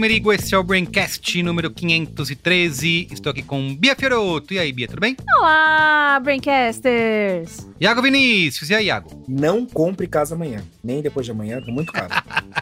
Merigo, esse é o Braincast número 513. Estou aqui com Bia Fioroto. E aí, Bia, tudo bem? Olá, Braincasters! Iago Vinícius, e aí, Iago? Não compre casa amanhã, nem depois de amanhã, tá muito caro.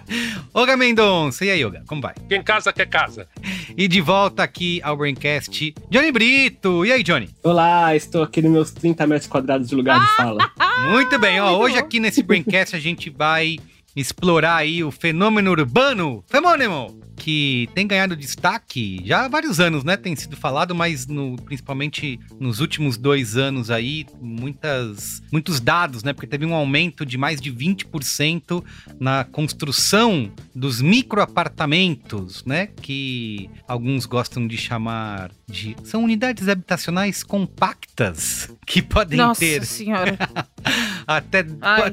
Olga Mendonça, e aí, Olga, como vai? Quem casa quer casa. E de volta aqui ao Braincast, Johnny Brito. E aí, Johnny? Olá, estou aqui nos meus 30 metros quadrados de lugar de fala. muito bem, ó, hoje aqui nesse Braincast a gente vai explorar aí o fenômeno urbano, femônimo, que tem ganhado destaque já há vários anos, né? Tem sido falado, mas no, principalmente nos últimos dois anos aí, muitas, muitos dados, né? Porque teve um aumento de mais de 20% na construção dos microapartamentos, né? Que alguns gostam de chamar de. São unidades habitacionais compactas que podem Nossa ter. Nossa Senhora! Até.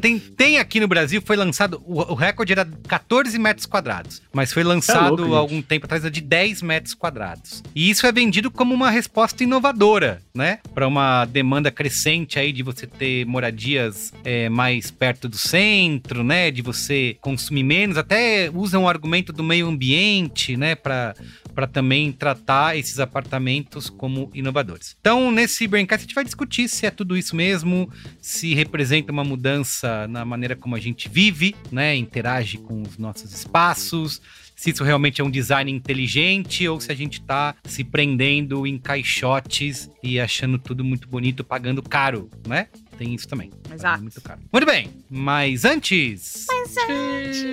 Tem, tem aqui no Brasil, foi lançado. O, o recorde era 14 metros quadrados, mas foi lançado é louco, algum tempo atrás de 10 metros quadrados. E isso é vendido como uma resposta inovadora, né? Para uma demanda crescente aí de você ter moradias é, mais perto do centro, né? De você consumir menos. Até usam o argumento do meio ambiente, né? Para para também tratar esses apartamentos como inovadores. Então, nesse Braincast, a gente vai discutir se é tudo isso mesmo, se representa uma mudança na maneira como a gente vive, né, interage com os nossos espaços, se isso realmente é um design inteligente ou se a gente está se prendendo em caixotes e achando tudo muito bonito, pagando caro, né? Tem isso também. Exato. Muito caro. Muito bem, mas antes. Mas antes.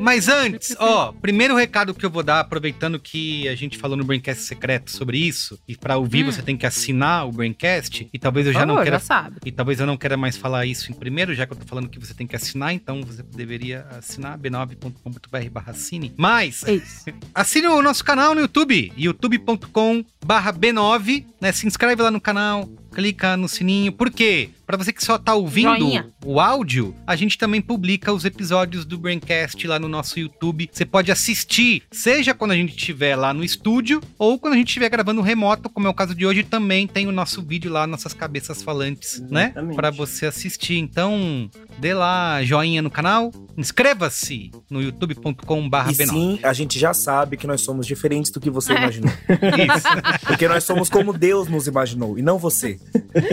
Mas antes, ó, primeiro recado que eu vou dar, aproveitando que a gente falou no Braincast secreto sobre isso, e para ouvir Hum. você tem que assinar o Braincast, e talvez eu Por já não favor, queira. já sabe. E talvez eu não queira mais falar isso em primeiro, já que eu tô falando que você tem que assinar, então você deveria assinar b9.com.br barra assine. Mas, É assine o nosso canal no YouTube, youtube.com barra b9, né? Se inscreve lá no canal, clica no sininho. Por quê? Para você que só tá ouvindo Joinha. o áudio, a gente também publica os episódios do Braincast lá no nosso YouTube. Você pode assistir, seja quando a gente estiver lá no estúdio ou quando a gente estiver gravando remoto, como é o caso de hoje, também tem o nosso vídeo lá, nossas cabeças falantes, né? Exatamente. Para você assistir. Então, dê lá joinha no canal, inscreva-se no youtube.com/b9. E sim, a gente já sabe que nós somos diferentes do que você É. imaginou. Isso. Porque nós somos como Deus nos imaginou, e não você.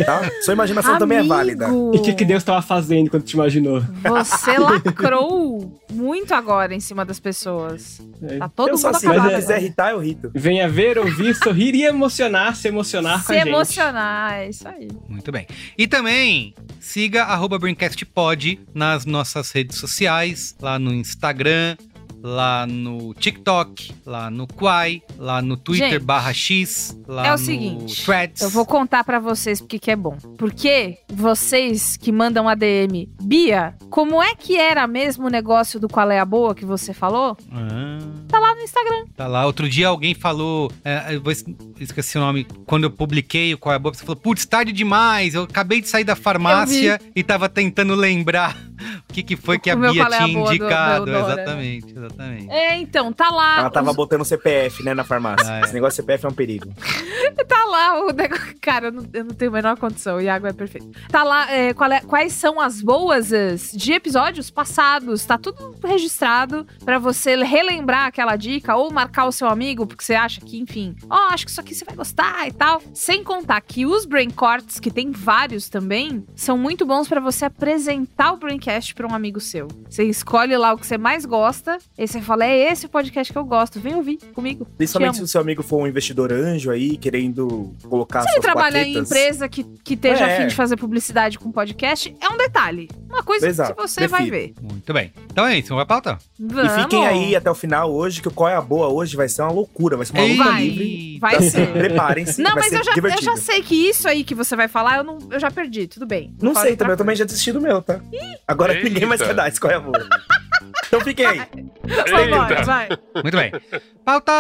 Tá? Sua imaginação também é válida. Amigo, E que, que Deus tava fazendo quando te imaginou? Você lacrou muito agora em cima das pessoas. Tá todo eu mundo assim, acabado. se quiser irritar, eu irrito. Venha ver, ouvir, sorrir e emocionar, se emocionar com Se a gente. emocionar, é isso aí. Muito bem. E também siga arroba BraincastPod nas nossas redes sociais, lá no Instagram, lá no TikTok, lá no Quai, lá no Twitter Gente, barra X, lá é o no seguinte, Threads. Eu vou contar pra vocês porque que é bom. Porque vocês que mandam ADM, Bia, como é que era mesmo o negócio do qual é a boa que você falou? Ah, Tá lá no Instagram. tá lá. Outro dia alguém falou, é, eu vou es- esqueci o nome, quando eu publiquei o Qual é a Boa, você falou, putz, tarde demais, eu acabei de sair da farmácia e tava tentando lembrar o que, que foi que O a meu Bia Qual é a tinha Boa do- indicado. do Eudora. exatamente, exatamente. É, então, tá lá. Ela tava os- botando CPF, né, na farmácia. Ah, é. Esse negócio de CPF é um perigo. Tá lá o negócio. Cara, eu não, eu não tenho a menor condição. O Iago é perfeito. Tá lá é, qual é- quais são as boas de episódios passados. Tá tudo registrado pra você relembrar aquela dica ou marcar o seu amigo, porque você acha que, enfim, ó, acho que isso aqui você vai gostar e tal. Sem contar que os Brain Corts, que tem vários também, são muito bons pra você apresentar o Braincast pra um amigo seu. Você escolhe lá o que você mais gosta, e você fala: é esse o podcast que eu gosto, vem ouvir comigo. Principalmente Te se o seu amigo for um investidor anjo aí, querendo colocar Se ele trabalha em empresa que, que esteja É. afim de fazer publicidade com podcast, é um detalhe. Uma coisa Exato, que você vai ver. Muito bem. Então é isso, vamos pra pauta? E Vamos. fiquem aí até o final hoje, que o Qual é a Boa hoje vai ser uma loucura, vai ser uma luta Vai. livre. Vai Então, ser. Preparem-se. Não, vai mas ser eu já, eu já sei que isso aí que você vai falar, eu, não, eu já perdi. Tudo bem. Não sei também, eu também já desisti do meu, tá? Agora Eita. ninguém mais quer dar, escolhe a boa. Então fiquem aí. Vambora, Eita. vai. Muito bem. Pauta!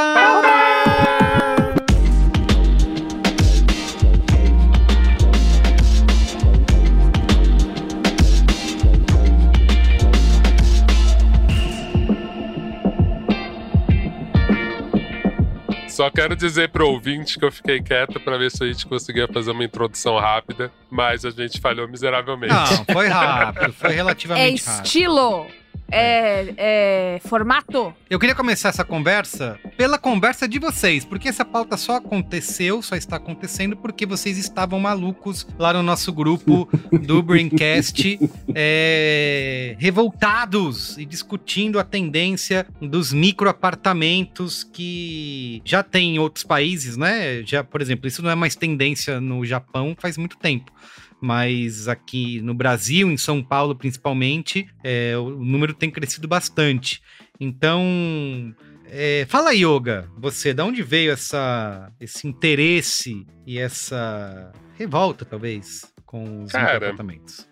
Só quero dizer pro ouvinte que eu fiquei quieto pra ver se a gente conseguia fazer uma introdução rápida, mas a gente falhou miseravelmente. Não, foi rápido, foi É relativamente rápido. estilo. É, é formato. Eu queria começar essa conversa pela conversa de vocês, porque essa pauta só aconteceu, só está acontecendo porque vocês estavam malucos lá no nosso grupo do Braincast, é, revoltados e discutindo a tendência dos microapartamentos que já tem em outros países, né? Já, por exemplo, isso não é mais tendência no Japão faz muito tempo. Mas aqui no Brasil, em São Paulo principalmente, é, o número tem crescido bastante. Então, é, fala Yoga, você, de onde veio essa, esse interesse e essa revolta, talvez, com os Cara?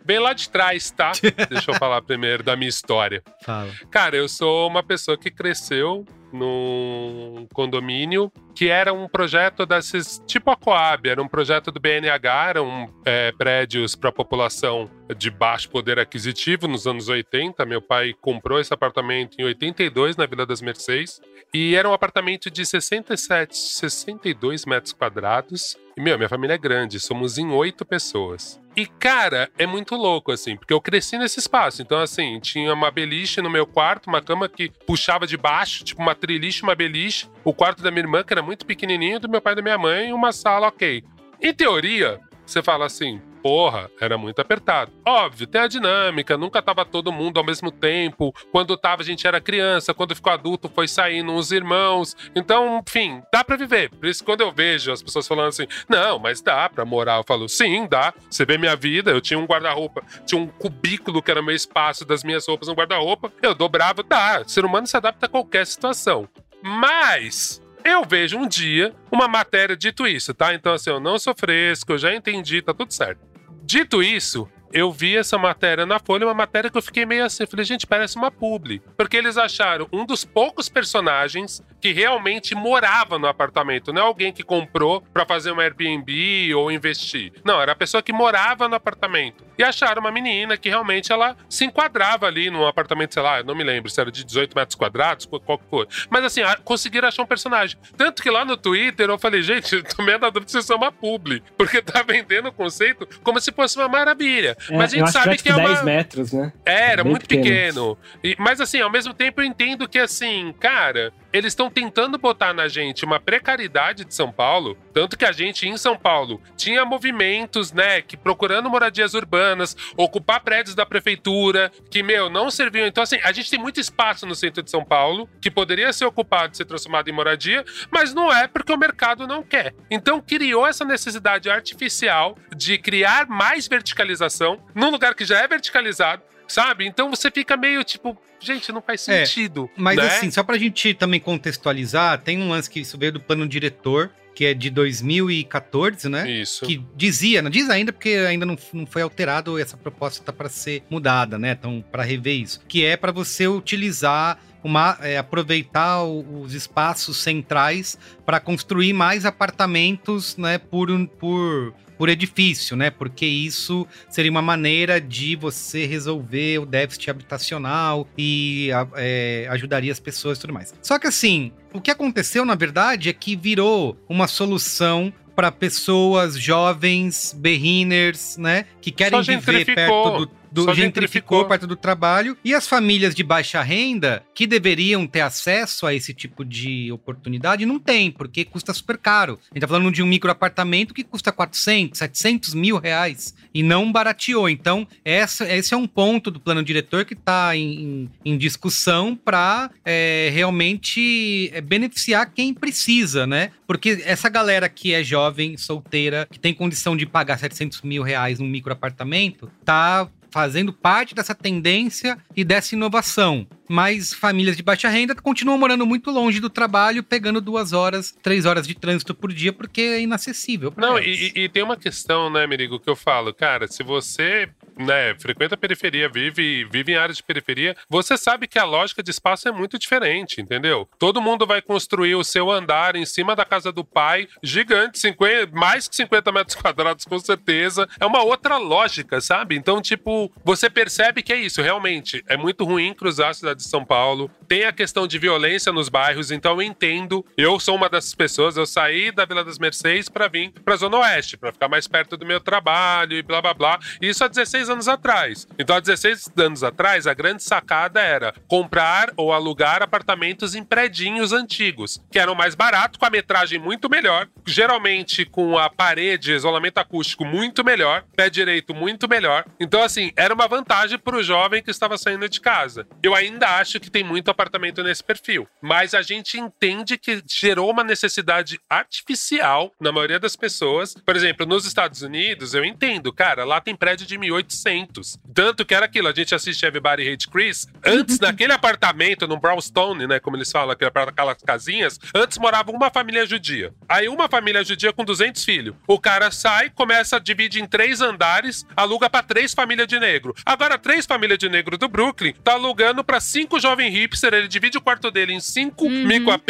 Bem lá de trás, tá? Deixa eu falar primeiro da minha história. Fala. Cara, eu sou uma pessoa que cresceu num condomínio que era um projeto desses, tipo a Coab, era um projeto do BNH, eram é, prédios para população de baixo poder aquisitivo nos anos 80. Meu pai comprou esse apartamento em 82 na Vila das Mercês e era um apartamento de 67, 62 metros quadrados. E, meu, minha família é grande, somos em oito pessoas. E, cara, é muito louco, assim, porque eu cresci nesse espaço. Então, assim, tinha uma beliche no meu quarto, uma cama que puxava de baixo, tipo uma triliche, uma beliche. O quarto da minha irmã, que era muito pequenininho, do meu pai e da minha mãe, e uma sala, ok. Em teoria, você fala assim, porra, era muito apertado. Óbvio, tem a dinâmica, nunca tava todo mundo ao mesmo tempo. Quando tava, a gente era criança, quando ficou adulto, foi saindo os irmãos. Então, enfim, dá pra viver. Por isso, quando eu vejo as pessoas falando assim, não, mas dá pra morar, eu falo, sim, dá. Você vê minha vida, eu tinha um guarda-roupa, tinha um cubículo que era meu espaço das minhas roupas no guarda-roupa, eu dobrava, dá. O ser humano se adapta a qualquer situação. Mas eu vejo um dia uma matéria dito isso, tá? Então, assim, eu não sou fresco, eu já entendi, tá tudo certo. Dito isso, eu vi essa matéria na Folha, uma matéria que eu fiquei meio assim, falei, gente, parece uma publi. Porque eles acharam um dos poucos personagens que realmente morava no apartamento, não é alguém que comprou pra fazer um Airbnb ou investir. Não, era a pessoa que morava no apartamento. E acharam uma menina que realmente ela se enquadrava ali num apartamento, sei lá, não me lembro se era de 18 metros quadrados, qual que for. Mas assim, conseguiram achar um personagem. Tanto que lá no Twitter eu falei, gente, eu tô meio na dúvida se isso é uma publi. Porque tá vendendo o conceito como se fosse uma maravilha. É, Mas a gente sabe que, que é tipo uma. 10 metros, né? É, era Bem muito pequeno. pequeno. E- mas assim, ao mesmo tempo eu entendo que assim, cara, eles estão tentando botar na gente uma precariedade de São Paulo, tanto que a gente em São Paulo tinha movimentos, né, que procurando moradias urbanas, ocupar prédios da prefeitura, que meu, não serviam. Então assim, a gente tem muito espaço no centro de São Paulo que poderia ser ocupado, ser transformado em moradia, mas não é porque o mercado não quer. Então criou essa necessidade artificial de criar mais verticalização num lugar que já é verticalizado, sabe? Então você fica meio tipo, gente, não faz É, sentido. Mas né? assim, só pra gente também contextualizar, tem um lance que isso veio do plano diretor, que é de 2014, né? Isso. que dizia, não diz ainda porque ainda não, não foi alterado, essa proposta está para ser mudada, né? Então, para rever isso, que é para você utilizar uma, é, aproveitar os espaços centrais para construir mais apartamentos, né? Por, um- por por edifício, né? Porque isso seria uma maneira de você resolver o déficit habitacional e é, ajudaria as pessoas e tudo mais. Só que assim, o que aconteceu na verdade é que virou uma solução para pessoas jovens, berriners, né? Que querem viver perto do. Do Só gentrificou perto do trabalho e as famílias de baixa renda que deveriam ter acesso a esse tipo de oportunidade não tem, porque custa super caro. A gente tá falando de um microapartamento que custa 400, 700 mil reais e não barateou. Então, essa, esse é um ponto do plano diretor que está em, em- discussão para realmente é, beneficiar quem precisa, né? Porque essa galera que é jovem, solteira, que tem condição de pagar 700 mil reais num microapartamento, tá fazendo parte dessa tendência e dessa inovação. Mas famílias de baixa renda continuam morando muito longe do trabalho, pegando duas horas, três horas de trânsito por dia, porque é inacessível. Não, e, e, tem uma questão, né, Merigo, que eu falo, cara, se você né, frequenta a periferia, vive, vive em áreas de periferia, você sabe que a lógica de espaço é muito diferente, entendeu? Todo mundo vai construir o seu andar em cima da casa do pai, gigante, 50, mais que 50 metros quadrados, com certeza. É uma outra lógica, sabe? Então, tipo, você percebe que é isso, realmente. É muito ruim cruzar a cidade de São Paulo. Tem a questão de violência nos bairros, então eu entendo. Eu sou uma dessas pessoas, eu saí da Vila das Mercedes para vir pra Zona Oeste, para ficar mais perto do meu trabalho e blá blá blá. Isso há 16 anos atrás. Então, há 16 anos atrás, a grande sacada era comprar ou alugar apartamentos em predinhos antigos, que eram mais baratos, com a metragem muito melhor, geralmente com a parede, isolamento acústico muito melhor, pé direito muito melhor. Então, assim, era uma vantagem para o jovem que estava saindo de casa. Eu ainda acho que tem muito apartamento nesse perfil, mas a gente entende que gerou uma necessidade artificial na maioria das pessoas. Por exemplo, nos Estados Unidos, eu entendo, cara, lá tem prédio de 1800. Tanto que era aquilo, a gente assiste Everybody Hate Chris. Antes, naquele apartamento, no Brownstone, né, como eles falam, aquelas casinhas, antes morava uma família judia. Aí uma família judia com 200 filhos. O cara sai, começa a dividir em três andares, aluga para três famílias de negro. Agora, três famílias de negro do Brooklyn tá alugando para cinco jovens hipster, ele divide o quarto dele em cinco uhum. micro AP,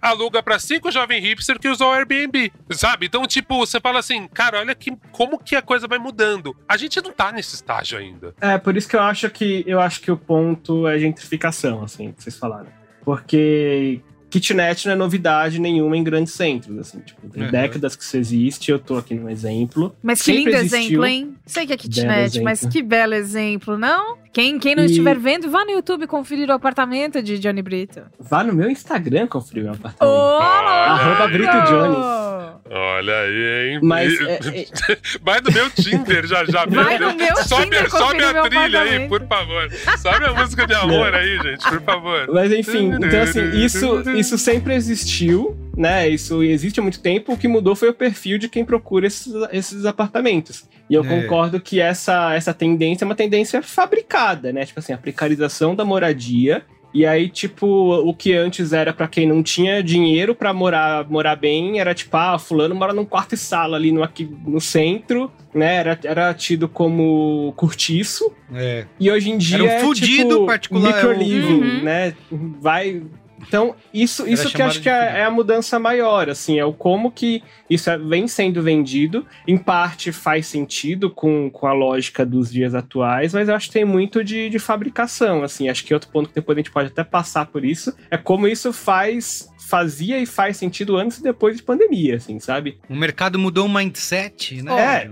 aluga para cinco jovens hipster que usam o Airbnb, sabe? Então, tipo, você fala assim, cara, olha que, como que a coisa vai mudando. A gente não tá nesse estágio ainda. É, por isso que eu acho que eu acho que o ponto é gentrificação, assim, que vocês falaram. Porque kitnet não é novidade nenhuma em grandes centros, assim, tipo, tem uhum. décadas que isso existe, eu tô aqui no exemplo. Mas que lindo exemplo, hein? Sei que é kitnet, mas que belo exemplo, não? Quem, quem não e... estiver vendo, vá no YouTube conferir o apartamento de Johnny Brito. Vá no meu Instagram conferir o apartamento. Oh, Arroba Brito Johnny. Olha aí, hein? Mas, e... é, é... Vai no meu Tinder já, já. Vai no meu sobe, Tinder Sobe a trilha aí, por favor. Sobe a música de amor aí, gente, por favor. Mas enfim, então assim, isso, isso sempre existiu, né? Isso existe há muito tempo. O que mudou foi o perfil de quem procura esses, esses apartamentos. E eu é. concordo que essa, essa tendência é uma tendência fabricada, né? Tipo assim, a precarização da moradia. E aí, tipo, o que antes era para quem não tinha dinheiro para morar, morar bem, era tipo, ah, fulano mora num quarto e sala ali no, aqui, no centro, né? Era, era tido como curtiço. É. E hoje em dia era um fudido é, tipo, particular. Microliving, uhum. né? Vai então, isso, isso que acho que é, é, a mudança maior, assim, é o como que isso é, vem sendo vendido. Em parte faz sentido com, com a lógica dos dias atuais, mas eu acho que tem muito de, de fabricação, assim. Acho que outro ponto que depois a gente pode até passar por isso é como isso faz fazia e faz sentido antes e depois de pandemia, assim, sabe? O mercado mudou o mindset, né? É,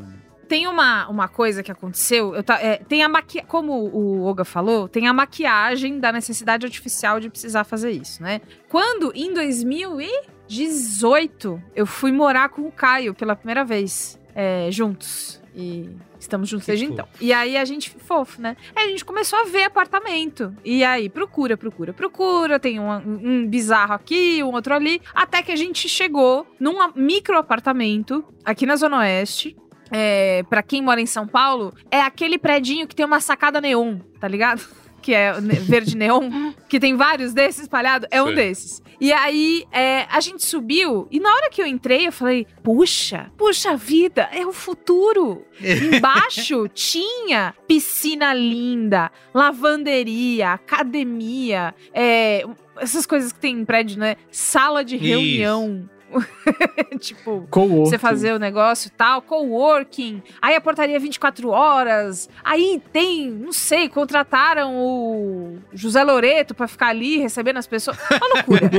tem uma, uma coisa que aconteceu, eu tá, é, tem a maqui... como o Oga falou, tem a maquiagem da necessidade artificial de precisar fazer isso, né? Quando, em 2018, eu fui morar com o Caio pela primeira vez, é, juntos. E estamos juntos que desde fofo. então. E aí a gente, fofo, né? Aí a gente começou a ver apartamento. E aí, procura, procura, procura. Tem um, um bizarro aqui, um outro ali. Até que a gente chegou num micro apartamento aqui na Zona Oeste é, para quem mora em São Paulo, é aquele predinho que tem uma sacada neon, tá ligado? Que é verde neon, que tem vários desses espalhados, é Sim. um desses. E aí, é, a gente subiu, e na hora que eu entrei, eu falei: puxa, puxa vida, é o futuro. Embaixo tinha piscina linda, lavanderia, academia, é, essas coisas que tem em prédio, né? Sala de reunião. Isso tipo, você fazer o negócio e tal, coworking. Aí a portaria 24 horas. Aí tem, não sei, contrataram o José Loreto para ficar ali recebendo as pessoas. Uma loucura.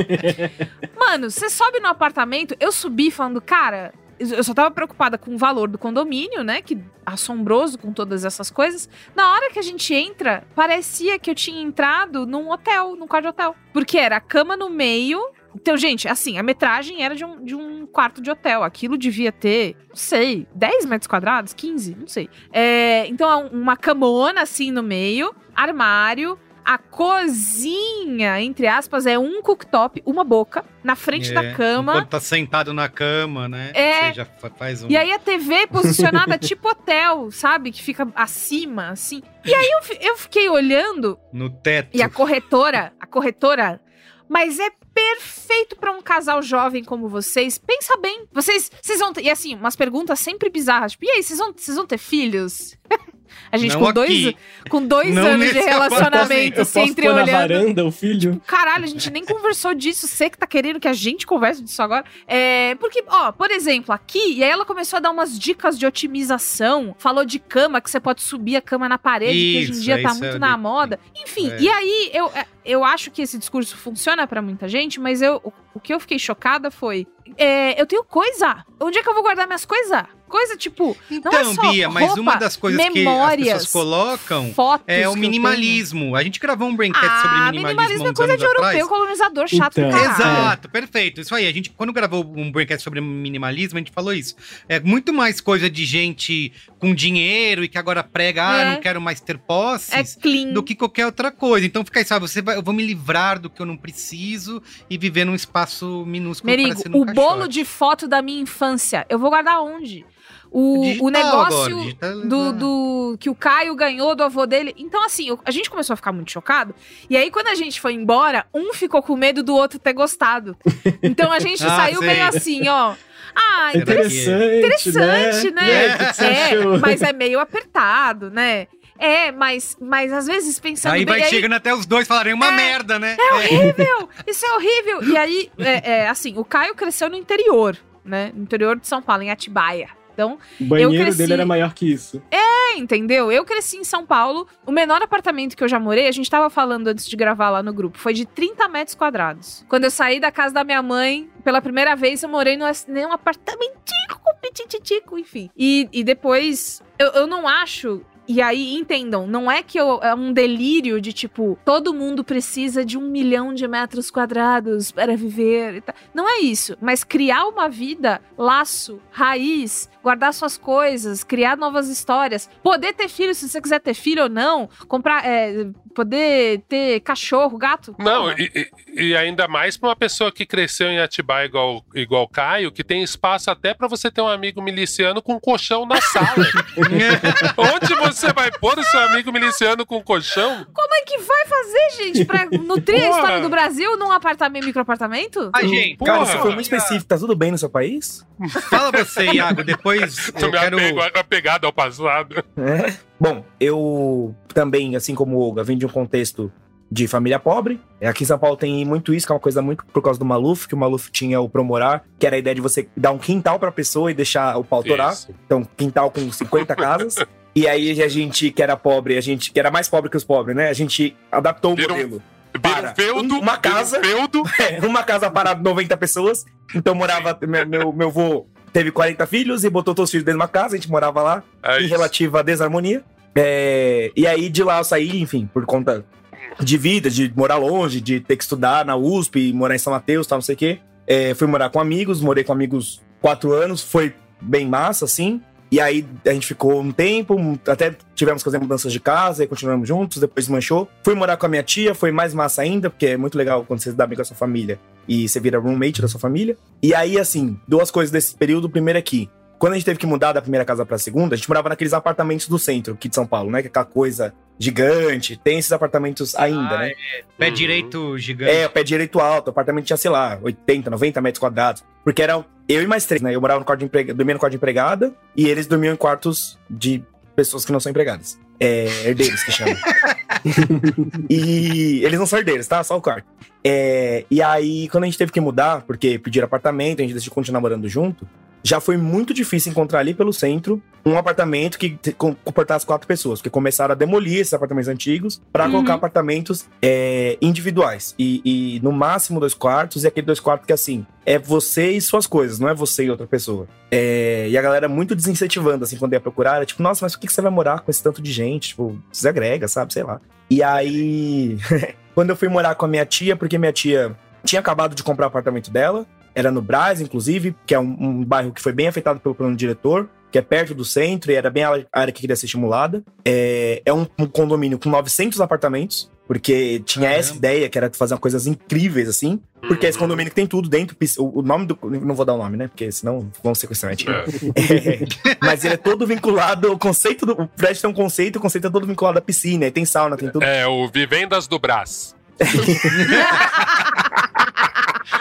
Mano, você sobe no apartamento, eu subi falando, cara, eu só tava preocupada com o valor do condomínio, né? Que assombroso com todas essas coisas. Na hora que a gente entra, parecia que eu tinha entrado num hotel, num quarto de hotel. Porque era a cama no meio, então, gente, assim, a metragem era de um, de um quarto de hotel. Aquilo devia ter, não sei, 10 metros quadrados, 15, não sei. É, então, uma camona assim no meio, armário, A cozinha, entre aspas, é um cooktop, uma boca, na frente É, da cama. Enquanto tá sentado na cama, né? É. Você já fa- faz um. E aí a TV posicionada tipo hotel, sabe? Que fica acima, assim. E aí eu, eu fiquei olhando No teto. e a corretora, a corretora, mas é perfeito pra um casal jovem como vocês. Pensa bem, vocês, vocês vão ter, e assim, umas perguntas sempre bizarras, tipo, e aí, vocês vão, vocês vão ter filhos? A gente Não com dois, aqui. com dois Não anos de relacionamento, Eu se posso entre pôr na olhando. varanda o filho? Caralho, a gente nem conversou disso. Você que tá querendo que a gente converse disso agora. É, porque, ó, por exemplo, aqui, e aí ela começou a dar umas dicas de otimização. Falou de cama, que você pode subir a cama na parede, que hoje em Isso, dia tá isso muito eu na li. moda. Enfim, É. e aí eu, é, eu acho que esse discurso funciona pra muita gente, mas eu, o, o que eu fiquei chocada foi. é, eu tenho coisa. Onde é que eu vou guardar minhas coisas? Coisa tipo. Então, não é só Bia, mas roupa, uma das coisas que as memórias, pessoas colocam fotos é o minimalismo. A gente gravou um braincast tenho. sobre Ah, minimalismo, minimalismo é coisa anos de europeu, atrás. colonizador chato Então, do caralho. Exato, perfeito. Isso aí. A gente, quando gravou um braincast sobre minimalismo, a gente falou isso. É muito mais coisa de gente com dinheiro e que agora prega, ah, É. não quero mais ter É posses. clean. Do que qualquer outra coisa. Então fica aí, sabe? Você vai, eu vou me livrar do que eu não preciso e viver num espaço minúsculo Merigo, um o bolo de foto da minha infância, eu vou guardar onde? O, Digital o negócio agora, do, do- que o Caio ganhou do avô dele. Então, assim, a gente começou a ficar muito chocado. E aí, quando a gente foi embora, um ficou com medo do outro ter gostado. Então a gente Ah, saiu meio assim, ó. Ah, Será inter- que- Interessante, interessante, né? Aí, o que que você É, achou? mas é meio apertado, né? É, mas, mas às vezes pensando Aí bem. vai aí- chegando até os dois falarem uma É, merda, né? é horrível! Isso é horrível! E aí, é, é, assim, o Caio cresceu no interior, né? No interior de São Paulo, em Atibaia. Então, O banheiro cresci- dele era maior que isso. é, entendeu? Eu cresci em São Paulo. O menor apartamento que eu já morei, a gente tava falando antes de gravar lá no grupo, foi de 30 metros quadrados. Quando eu saí da casa da minha mãe, pela primeira vez, eu morei num, num apartamentico, pititico, enfim. E, e depois, eu, eu não acho. E aí, entendam, não é que eu, é um delírio de tipo, todo mundo precisa de um milhão de metros quadrados para viver. e tal. Não é isso. Mas criar uma vida, laço, raiz, guardar suas coisas, criar novas histórias, poder ter filho se você quiser ter filho ou não, comprar, é, poder ter cachorro, gato. Não, e, e- ainda mais pra uma pessoa que cresceu em Atibaia igual, igual Caio, que tem espaço até pra você ter um amigo miliciano com um colchão na sala. Onde você vai pôr o seu amigo miliciano com um colchão? Como é que vai fazer, gente, pra nutrir a Porra. história do Brasil num apartamento, microapartamento? Ah, gente, Cara, Porra. isso foi muito específico. Tá tudo bem no seu país? fala você, Iago, depois Tu eu me quero... apego, apegado ao passado. É. Bom, eu também, assim como o Olga, vim de um contexto de família pobre. É, Aqui em São Paulo tem muito isso, que é uma coisa muito por causa do Maluf, que o Maluf tinha o Promorar, que era a ideia de você dar um quintal pra pessoa e deixar o pau torar. Isso. Então, quintal com 50 casas. E aí a gente que era pobre, a gente que era mais pobre que os pobres, né? A gente adaptou o Vira um- modelo. Para. um feudo, Uma um casa. feudo. É, uma casa para 90 pessoas. Então morava. Meu, meu, meu vô teve 40 filhos e botou todos os filhos dentro de uma casa, a gente morava lá, É em isso. relativa desarmonia. É, e aí de lá eu saí, enfim, por conta de vida, de morar longe, de ter que estudar na USP, morar em São Mateus, tal, não sei o quê. É, fui morar com amigos, morei com amigos quatro anos, foi bem massa, assim. E aí a gente ficou um tempo, até tivemos que fazer mudanças de casa, aí continuamos juntos, depois desmanchou. Fui morar com a minha tia, foi mais massa ainda, porque é muito legal quando você se dá bem com a sua família e você vira roommate da sua família. E aí, assim, duas coisas desse período. Primeiro é que, quando a gente teve que mudar da primeira casa pra segunda, a gente morava naqueles apartamentos do centro, aqui de São Paulo, né? Que é aquela coisa gigante. Tem esses apartamentos ainda, Ah, né? Pé Uhum. direito gigante. É, o pé direito alto, o apartamento tinha, sei lá, 80, 90 metros quadrados. Porque era eu e mais três, né? Eu morava no quarto de empregada, dormia no quarto de empregada, e eles dormiam em quartos de pessoas que não são empregadas. É, herdeiros que chamam. e eles não são herdeiros, tá? Só o quarto. É, e aí, quando a gente teve que mudar, porque pediram apartamento, a gente decidiu continuar morando junto, já foi muito difícil encontrar ali pelo centro um apartamento que comportasse quatro pessoas, porque começaram a demolir esses apartamentos antigos para Uhum. colocar apartamentos é, individuais. E, e no máximo dois quartos, e aquele dois quartos que assim, é você e suas coisas, não é você e outra pessoa. É, e a galera muito desincentivando, assim, quando ia procurar, era tipo, nossa, mas por que você vai morar com esse tanto de gente? Tipo, desagrega, sabe? Sei lá. E aí, quando eu fui morar com a minha tia, porque minha tia tinha acabado de comprar o apartamento dela, era no Brás, inclusive, que é um, um bairro que foi bem afetado pelo plano diretor, que é perto do centro e era bem a área que queria ser estimulada. É, é um, um condomínio com 900 apartamentos, Porque tinha essa ideia, que era fazer coisas incríveis, assim. Porque esse condomínio que tem tudo dentro. O, nome do. Não vou dar o nome, né? Porque senão vão sequestrar a gente. É. mas ele é todo vinculado. O conceito do. O prédio tem um conceito, o conceito é todo vinculado à piscina, tem sauna, tem tudo. É, o Vivendas do Brás.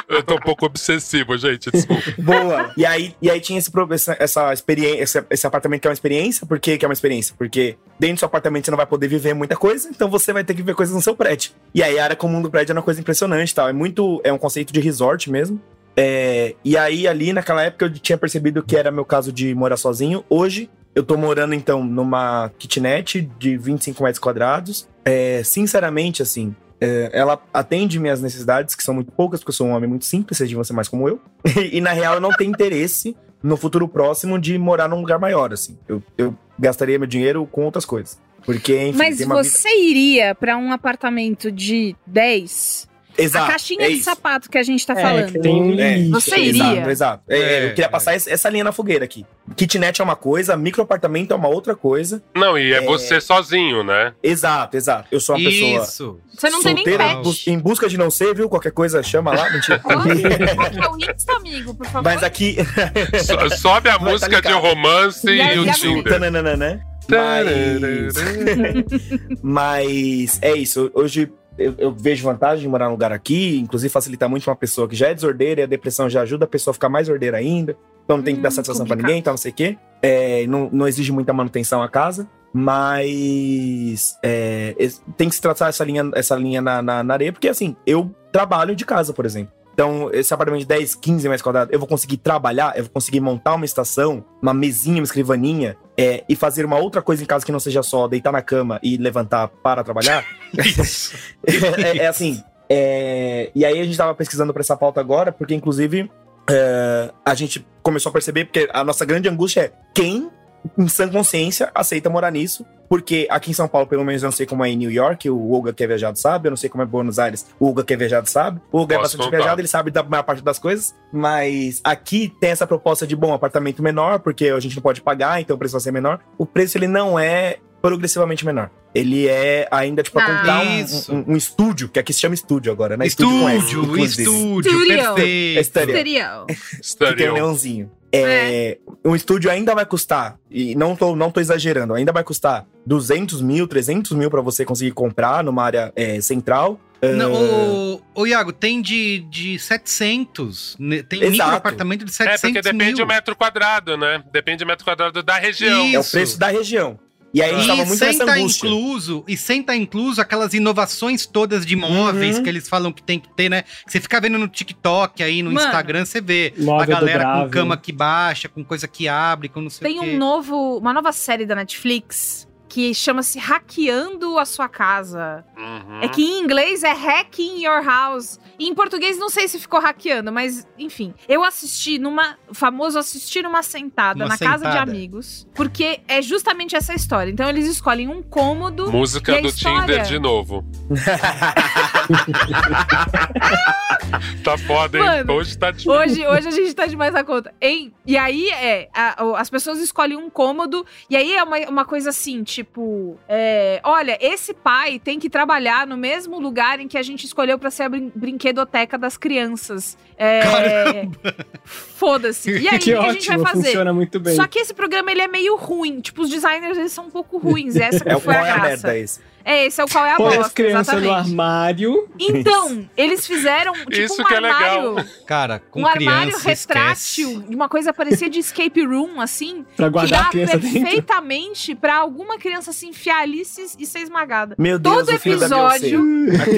Eu tô um pouco obsessivo, gente, desculpa. Boa. E aí, e aí tinha esse, essa, essa experiência, esse, esse, apartamento que é uma experiência. Por que, é uma experiência? Porque dentro do seu apartamento você não vai poder viver muita coisa, então você vai ter que ver coisas no seu prédio. E aí a área comum do prédio é uma coisa impressionante tal. É muito. É um conceito de resort mesmo. É, e aí, ali naquela época, eu tinha percebido que era meu caso de morar sozinho. Hoje, eu tô morando, então, numa kitnet de 25 metros quadrados. É, sinceramente, assim, é, ela atende minhas necessidades, que são muito poucas, porque eu sou um homem muito simples, vocês deviam ser mais como eu. e, na real, eu não tenho interesse no futuro próximo de morar num lugar maior, assim. Eu, eu gastaria meu dinheiro com outras coisas. Porque, enfim, Mas você vida... iria para um apartamento de 10 Exato. A caixinha é de isso. sapato que a gente tá é, falando. Tem um é, Você iria? Exato, exato. É, é, eu queria passar essa linha na fogueira aqui. Kitnet é uma coisa, microapartamento é uma outra coisa. Não, e é, você sozinho, né? Exato, exato. Eu sou uma isso. pessoa. Isso. Você não tem nem pet. Em busca de não ser, viu? Qualquer coisa chama lá. Mentira. é o Insta, amigo, por favor. Mas aqui. so, sobe a Vai, música tá de romance e, e o Tinder. Tananana, mas... Mas é isso. Hoje eu, eu, vejo vantagem em morar num lugar aqui, inclusive facilita muito uma pessoa que já é desordeira e a depressão já ajuda a pessoa a ficar mais ordeira ainda. Então não tem que dar hum, satisfação para ninguém, então não sei o quê. É, não, não exige muita manutenção a casa, mas é, tem que se tratar essa linha, essa linha na, na, na areia, porque assim, eu trabalho de casa, por exemplo. Então, esse apartamento de 10, 15 metros quadrados, eu vou conseguir trabalhar, eu vou conseguir montar uma estação, uma mesinha, uma escrivaninha, é, e fazer uma outra coisa em casa que não seja só deitar na cama e levantar para trabalhar. é, é, assim. É, e aí a gente tava pesquisando para essa pauta agora, porque inclusive é, a gente começou a perceber, porque a nossa grande angústia é quem em sã consciência, aceita morar nisso. Porque aqui em São Paulo, pelo menos, eu não sei como é em New York, o Olga que é viajado sabe, eu não sei como é em Buenos Aires, o Olga que é viajado sabe. O Olga é bastante contar. viajado, ele sabe da maior parte das coisas, mas aqui tem essa proposta de, bom, apartamento menor, porque a gente não pode pagar, então o preço vai ser menor. O preço, ele não é progressivamente menor. Ele é ainda, tipo, a ah, comprar um, um, um, estúdio, que aqui se chama estúdio agora, né? Estúdio, estúdio, estúdio, perfeito. Estéreo. Que tem um leãozinho. É, é. Um estúdio ainda vai custar, e não tô, não tô exagerando, ainda vai custar 200 mil, 300 mil para você conseguir comprar numa área é, central. Não, o, o Iago, tem de, de 700. Tem Exato. micro apartamento de 700 É, porque depende mil. do metro quadrado, né? Depende do metro quadrado da região. Isso. É o preço da região. E aí tava muito sem tá incluso E sem tá incluso aquelas inovações todas de móveis uhum. que eles falam que tem que ter, né? Que você fica vendo no TikTok aí, no Mano, Instagram, você vê a galera com cama que baixa, com coisa que abre, com não sei tem o quê. Tem um novo, uma nova série da Netflix que chama-se Hackeando a Sua Casa. Uhum. É que em inglês é Hacking Your House. E em português não sei se ficou hackeando, mas enfim. Eu assisti numa. famoso assistir numa sentada uma na sentada. casa de amigos. Porque é justamente essa história. Então eles escolhem um cômodo. Música do história... Tinder de novo. tá foda, hein? Mano, hoje tá demais. Hoje, hoje a gente tá demais a conta. Hein? E aí é. A, as pessoas escolhem um cômodo. E aí é uma, uma coisa assim, tipo. É, olha, esse pai tem que trabalhar no mesmo lugar em que a gente escolheu para ser a brin brinquedoteca das crianças. É, Foda-se. E aí, que o que a gente vai fazer? Funciona muito bem. Só que esse programa ele é meio ruim. Tipo, os designers eles são um pouco ruins. Essa que é foi a graça. É a merda esse. É, esse é o qual é a Põe bosta, as crianças exatamente. no armário. Então, eles fizeram tipo Isso um que armário. É legal. Cara, com um armário criança, retrátil, esquece. de uma coisa parecia de escape room, assim. pra guardar que a criança perfeitamente dentro. pra alguma criança se enfiar ali e ser esmagada. Meu Deus, todo episódio.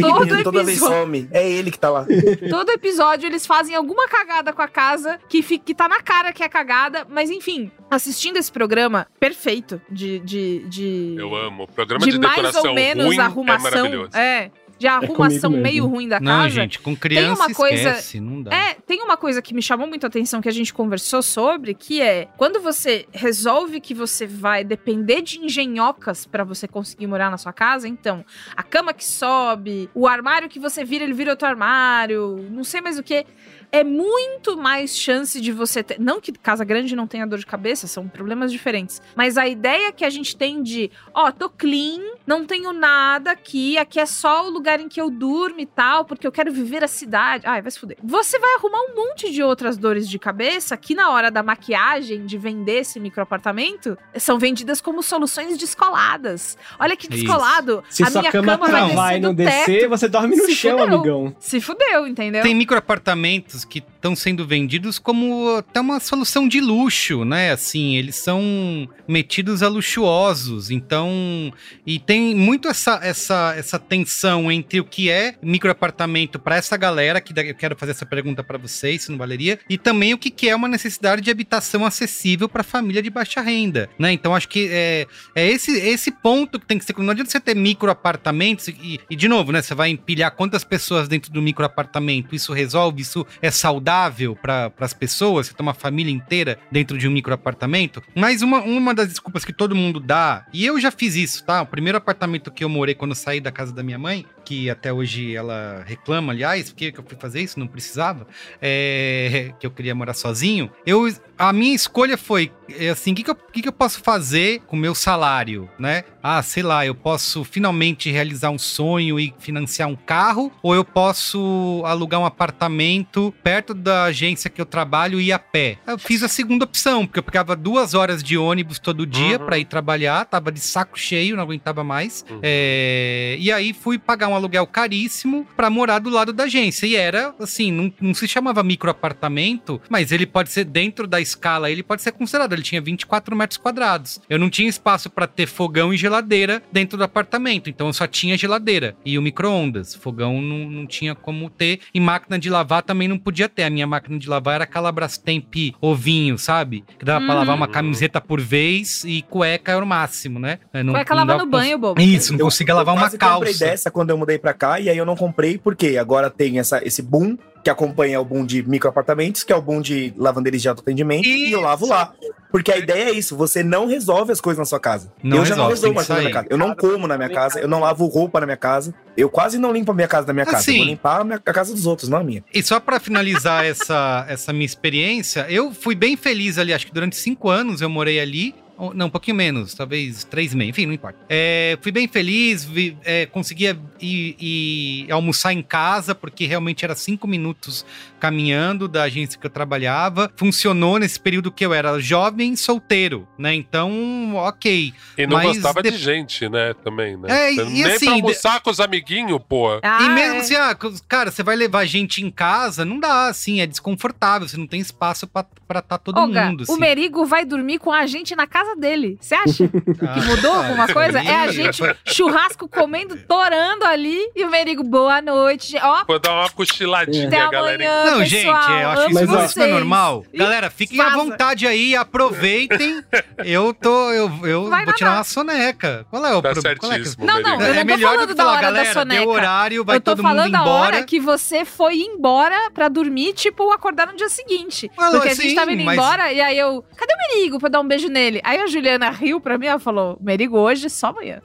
todo episódio. Toda vez some. É ele que tá lá. Todo episódio eles fazem alguma cagada com a casa que, fica, que tá na cara que é cagada, mas enfim, assistindo esse programa perfeito de. de, de Eu amo. Programa de, de mais ou menos ruim arrumação. É, é de arrumação é meio ruim da não, casa. gente, com criança tem uma coisa, esquece, não dá. É, tem uma coisa que me chamou muito a atenção que a gente conversou sobre, que é quando você resolve que você vai depender de engenhocas para você conseguir morar na sua casa, então, a cama que sobe, o armário que você vira, ele vira outro armário, não sei mais o que é muito mais chance de você ter. Não que casa grande não tenha dor de cabeça, são problemas diferentes. Mas a ideia que a gente tem de, ó, tô clean, não tenho nada aqui, aqui é só o lugar em que eu durmo e tal, porque eu quero viver a cidade. Ai, vai se fuder. Você vai arrumar um monte de outras dores de cabeça que na hora da maquiagem, de vender esse microapartamento, são vendidas como soluções descoladas. Olha que descolado. Se a sua minha cama, cama vai não descer vai do não descer, teto. você dorme no Se chão, fudeu. amigão. Se fudeu, entendeu? Tem microapartamentos que estão sendo vendidos como até uma solução de luxo, né? Assim, eles são metidos a luxuosos. Então, e tem muito essa, essa, essa tensão entre o que é microapartamento para essa galera, que eu quero fazer essa pergunta para vocês, se não valeria, e também o que, que é uma necessidade de habitação acessível para família de baixa renda, né? Então, acho que é, é esse, esse ponto que tem que ser. Não adianta você ter microapartamentos e, e, de novo, né? Você vai empilhar quantas pessoas dentro do microapartamento. Isso resolve? Isso é saudável para as pessoas? Você tem uma família inteira dentro de um microapartamento? Mas uma, uma das desculpas que todo mundo dá, e eu já fiz isso, tá? O primeiro apartamento que eu morei quando eu saí da casa da minha mãe, que até hoje ela reclama, aliás, por que eu fui fazer isso? Não precisava, é, que eu queria morar sozinho. Eu, a minha escolha foi é assim, o que, que, eu, que, que eu posso fazer com o meu salário, né? Ah, sei lá, eu posso finalmente realizar um sonho e financiar um carro, ou eu posso alugar um apartamento perto da agência que eu trabalho e ir a pé. Eu fiz a segunda opção, porque eu pegava duas horas de ônibus todo dia Uhum. para ir trabalhar, tava de saco cheio, não aguentava mais. Uhum. É, e aí fui pagar um aluguel caríssimo para morar do lado da agência. E era assim, não, não se chamava microapartamento, mas ele pode ser dentro da escala, ele pode ser considerado. Ele tinha 24 metros quadrados. Eu não tinha espaço para ter fogão e geladeira dentro do apartamento, então eu só tinha geladeira e o micro-ondas. Fogão não, não tinha como ter. E máquina de lavar também não podia ter. A minha máquina de lavar era aquela Brastemp ovinho, sabe? Que dava pra Uhum. lavar uma camiseta por vez e cueca era o máximo, né? Não, Cueca não lava no pra- banho, bobo. Isso, não conseguia lavar uma quase comprei calça. dessa quando eu mudei pra cá, e aí eu não comprei, porque agora tem essa, esse boom que acompanha o boom de microapartamentos, que é o boom de lavanderias de autoatendimento, e eu lavo lá. Porque a ideia é isso, você não resolve as coisas na sua casa. Não eu já não resolve, resolvo as coisas na minha casa. Eu não como na minha casa, eu não lavo roupa na minha casa, eu quase não limpo a minha casa da minha casa. Assim. Eu vou limpar a, minha- a casa dos outros, não a minha. E só pra finalizar essa, essa minha experiência, eu fui bem feliz ali, acho que durante cinco anos eu morei ali. Ou- Não, um pouquinho menos, talvez três meses, enfim, não importa. É, fui bem feliz, vi- é, conseguia ir, ir almoçar em casa, porque realmente era cinco minutos caminhando da agência que eu trabalhava. Funcionou nesse período que eu era jovem e solteiro, né? Então, ok. E não Mas gostava de- de gente, né? Também, né? É, e Nem assim, pra almoçar com os amiguinhos, pô. Ah, e mesmo é. assim, ah, cara, você vai levar gente em casa, não dá, assim, é desconfortável, você não tem espaço pra pra tá todo Olga, mundo, assim. o Merigo vai dormir com a gente na casa dele. Você acha Ah, que mudou cara, alguma isso coisa? É a gente churrasco comendo, torando ali. E o Merigo, boa noite. Ó, Vou dar uma cochiladinha, até galera. amanhã, Não, pessoal. gente, eu acho Amo isso, Mas, isso não é vocês. normal. Galera, fiquem à vontade aí, aproveitem. eu tô, eu, eu Vai vou tirar uma soneca. Qual é o Tá problema? Qual é que- certíssimo, Não, não, eu é não tô melhor falando do que da falar, hora da galera, soneca. deu horário, vai eu tô todo mundo falando da embora. hora que você foi embora pra dormir, tipo, acordar no dia seguinte. Ah, Porque a sim, gente tava indo mas- embora e aí eu, cadê o Merigo pra dar um beijo nele? Aí a Juliana riu pra mim, ela falou, Merigo hoje, só amanhã.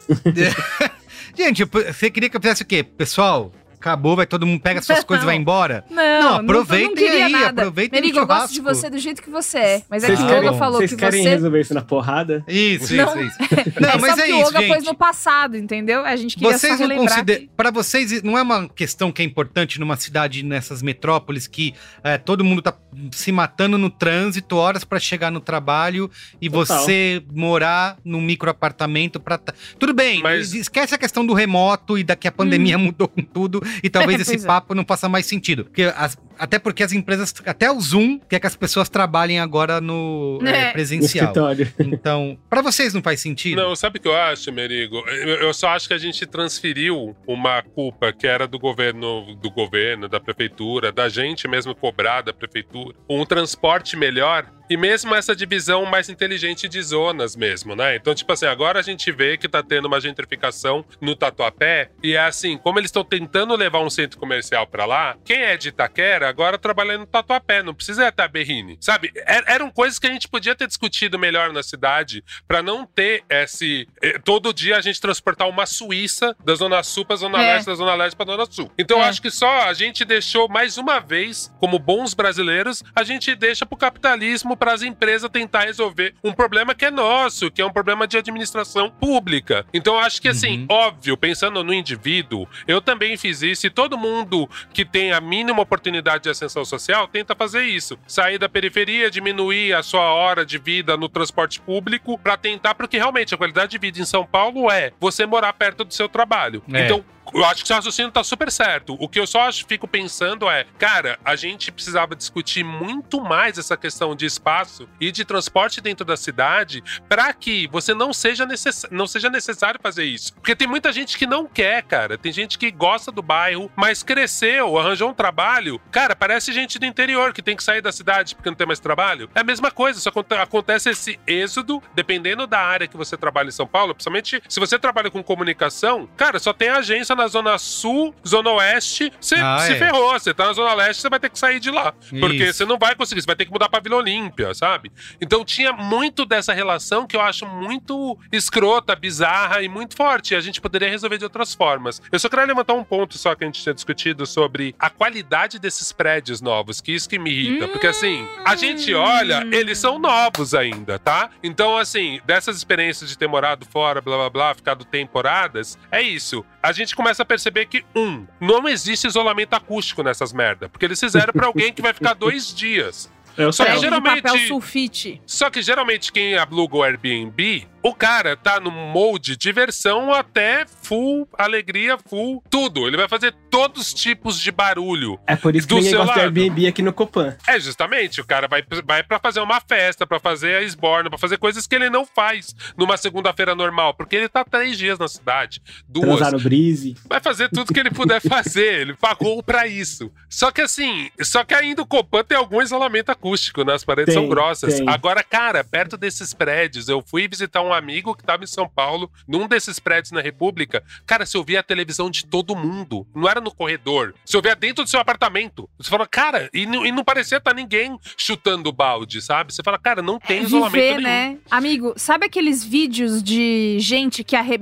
Gente, você queria que eu fizesse o quê? Pessoal, acabou, vai todo mundo pega suas coisas e vai Não. embora? Não, Não, não, aproveitem não queria aí, nada. aproveitem Merigo, o eu gosto de você do jeito que você é. Mas é Vocês que o querem, Olga falou vocês que querem você... resolver isso na porrada? Isso, Não. isso, isso. Não, é mas só é que o isso, Olga pôs gente. no passado, entendeu? A gente queria Vocês só não relembrar consideram. que... Para vocês, não é uma questão que é importante numa cidade, nessas metrópoles, que é, todo mundo tá se matando no trânsito, horas para chegar no trabalho, e Total. você morar num microapartamento para. Tudo bem, Mas- esquece a questão do remoto e da que a pandemia mudou com tudo, e talvez esse é. papo não faça mais sentido. Porque as- até porque as empresas, até o Zoom, quer que as pessoas trabalhem agora no é, É. Presencial. escritório. Então, para vocês não faz sentido? Não, sabe o que eu acho, Merigo? Eu, eu só acho que a gente transferiu uma culpa que era do governo, do governo, da prefeitura, da gente mesmo cobrar da prefeitura. Um transporte melhor e mesmo essa divisão mais inteligente de zonas mesmo, né? Então, tipo assim, agora a gente vê que tá tendo uma gentrificação no Tatuapé e é assim, como eles estão tentando levar um centro comercial para lá, quem é de Itaquera agora trabalha no Tatuapé, não precisa estar Berrini, sabe? Er, eram coisas que a gente podia ter discutido melhor na cidade para não ter esse eh, todo dia a gente transportar uma Suíça da zona sul para zona é. leste, da zona leste para zona sul. Então, é. acho que só a gente deixou mais uma vez, como bons brasileiros, a gente deixa pro capitalismo, para as empresas tentar resolver um problema que é nosso, que é um problema de administração pública. Então, acho que assim, uhum. óbvio, pensando no indivíduo, eu também fiz isso e todo mundo que tem a mínima oportunidade de ascensão social tenta fazer isso. Sair da periferia, diminuir a sua hora de vida no transporte público para tentar, porque realmente a qualidade de vida em São Paulo é você morar perto do seu trabalho. É. Então, eu acho que o raciocínio tá super certo. O que eu só fico pensando é, cara, a gente precisava discutir muito mais essa questão de espaço e de transporte dentro da cidade para que você não seja, necess... não seja necessário fazer isso. Porque tem muita gente que não quer, cara. Tem gente que gosta do bairro, mas cresceu, arranjou um trabalho. Cara, parece gente do interior que tem que sair da cidade porque não tem mais trabalho. É a mesma coisa, só acontece esse êxodo, dependendo da área que você trabalha em São Paulo, principalmente se você trabalha com comunicação, cara, só tem agência na zona sul, zona oeste, você ah, se é. ferrou. Você tá na zona leste, você vai ter que sair de lá. Isso. Porque você não vai conseguir, você vai ter que mudar pra Vila Olímpia, sabe? Então tinha muito dessa relação que eu acho muito escrota, bizarra e muito forte. E a gente poderia resolver de outras formas. Eu só queria levantar um ponto só que a gente tinha discutido sobre a qualidade desses prédios novos, que isso que me irrita. Hum. Porque assim, a gente olha, eles são novos ainda, tá? Então, assim, dessas experiências de ter morado fora, blá blá blá, ficado temporadas, é isso. A gente começa a perceber que, um, não existe isolamento acústico nessas merda. Porque eles fizeram para alguém que vai ficar dois dias. É só que geralmente. Papel sulfite. Só que geralmente quem aluga o Airbnb o cara tá no molde diversão até full alegria, full tudo. Ele vai fazer todos os tipos de barulho. É por isso que ninguém gosta do Airbnb aqui no Copan. É, justamente. O cara vai, vai para fazer uma festa, para fazer a esborna, pra fazer coisas que ele não faz numa segunda-feira normal, porque ele tá três dias na cidade. Duas. Transar no brise. Vai fazer tudo que ele puder fazer. Ele pagou para isso. Só que assim, só que ainda o Copan tem algum isolamento acústico, né? As paredes tem, são grossas. Tem. Agora, cara, perto desses prédios, eu fui visitar um amigo que estava em São Paulo, num desses prédios na República. Cara, você ouvia a televisão de todo mundo. Não era no corredor. Você ouvia dentro do seu apartamento. Você fala, cara, e não, e não parecia estar tá ninguém chutando balde, sabe? Você fala, cara, não tem é isolamento viver, nenhum. né? Amigo, sabe aqueles vídeos de gente que arre...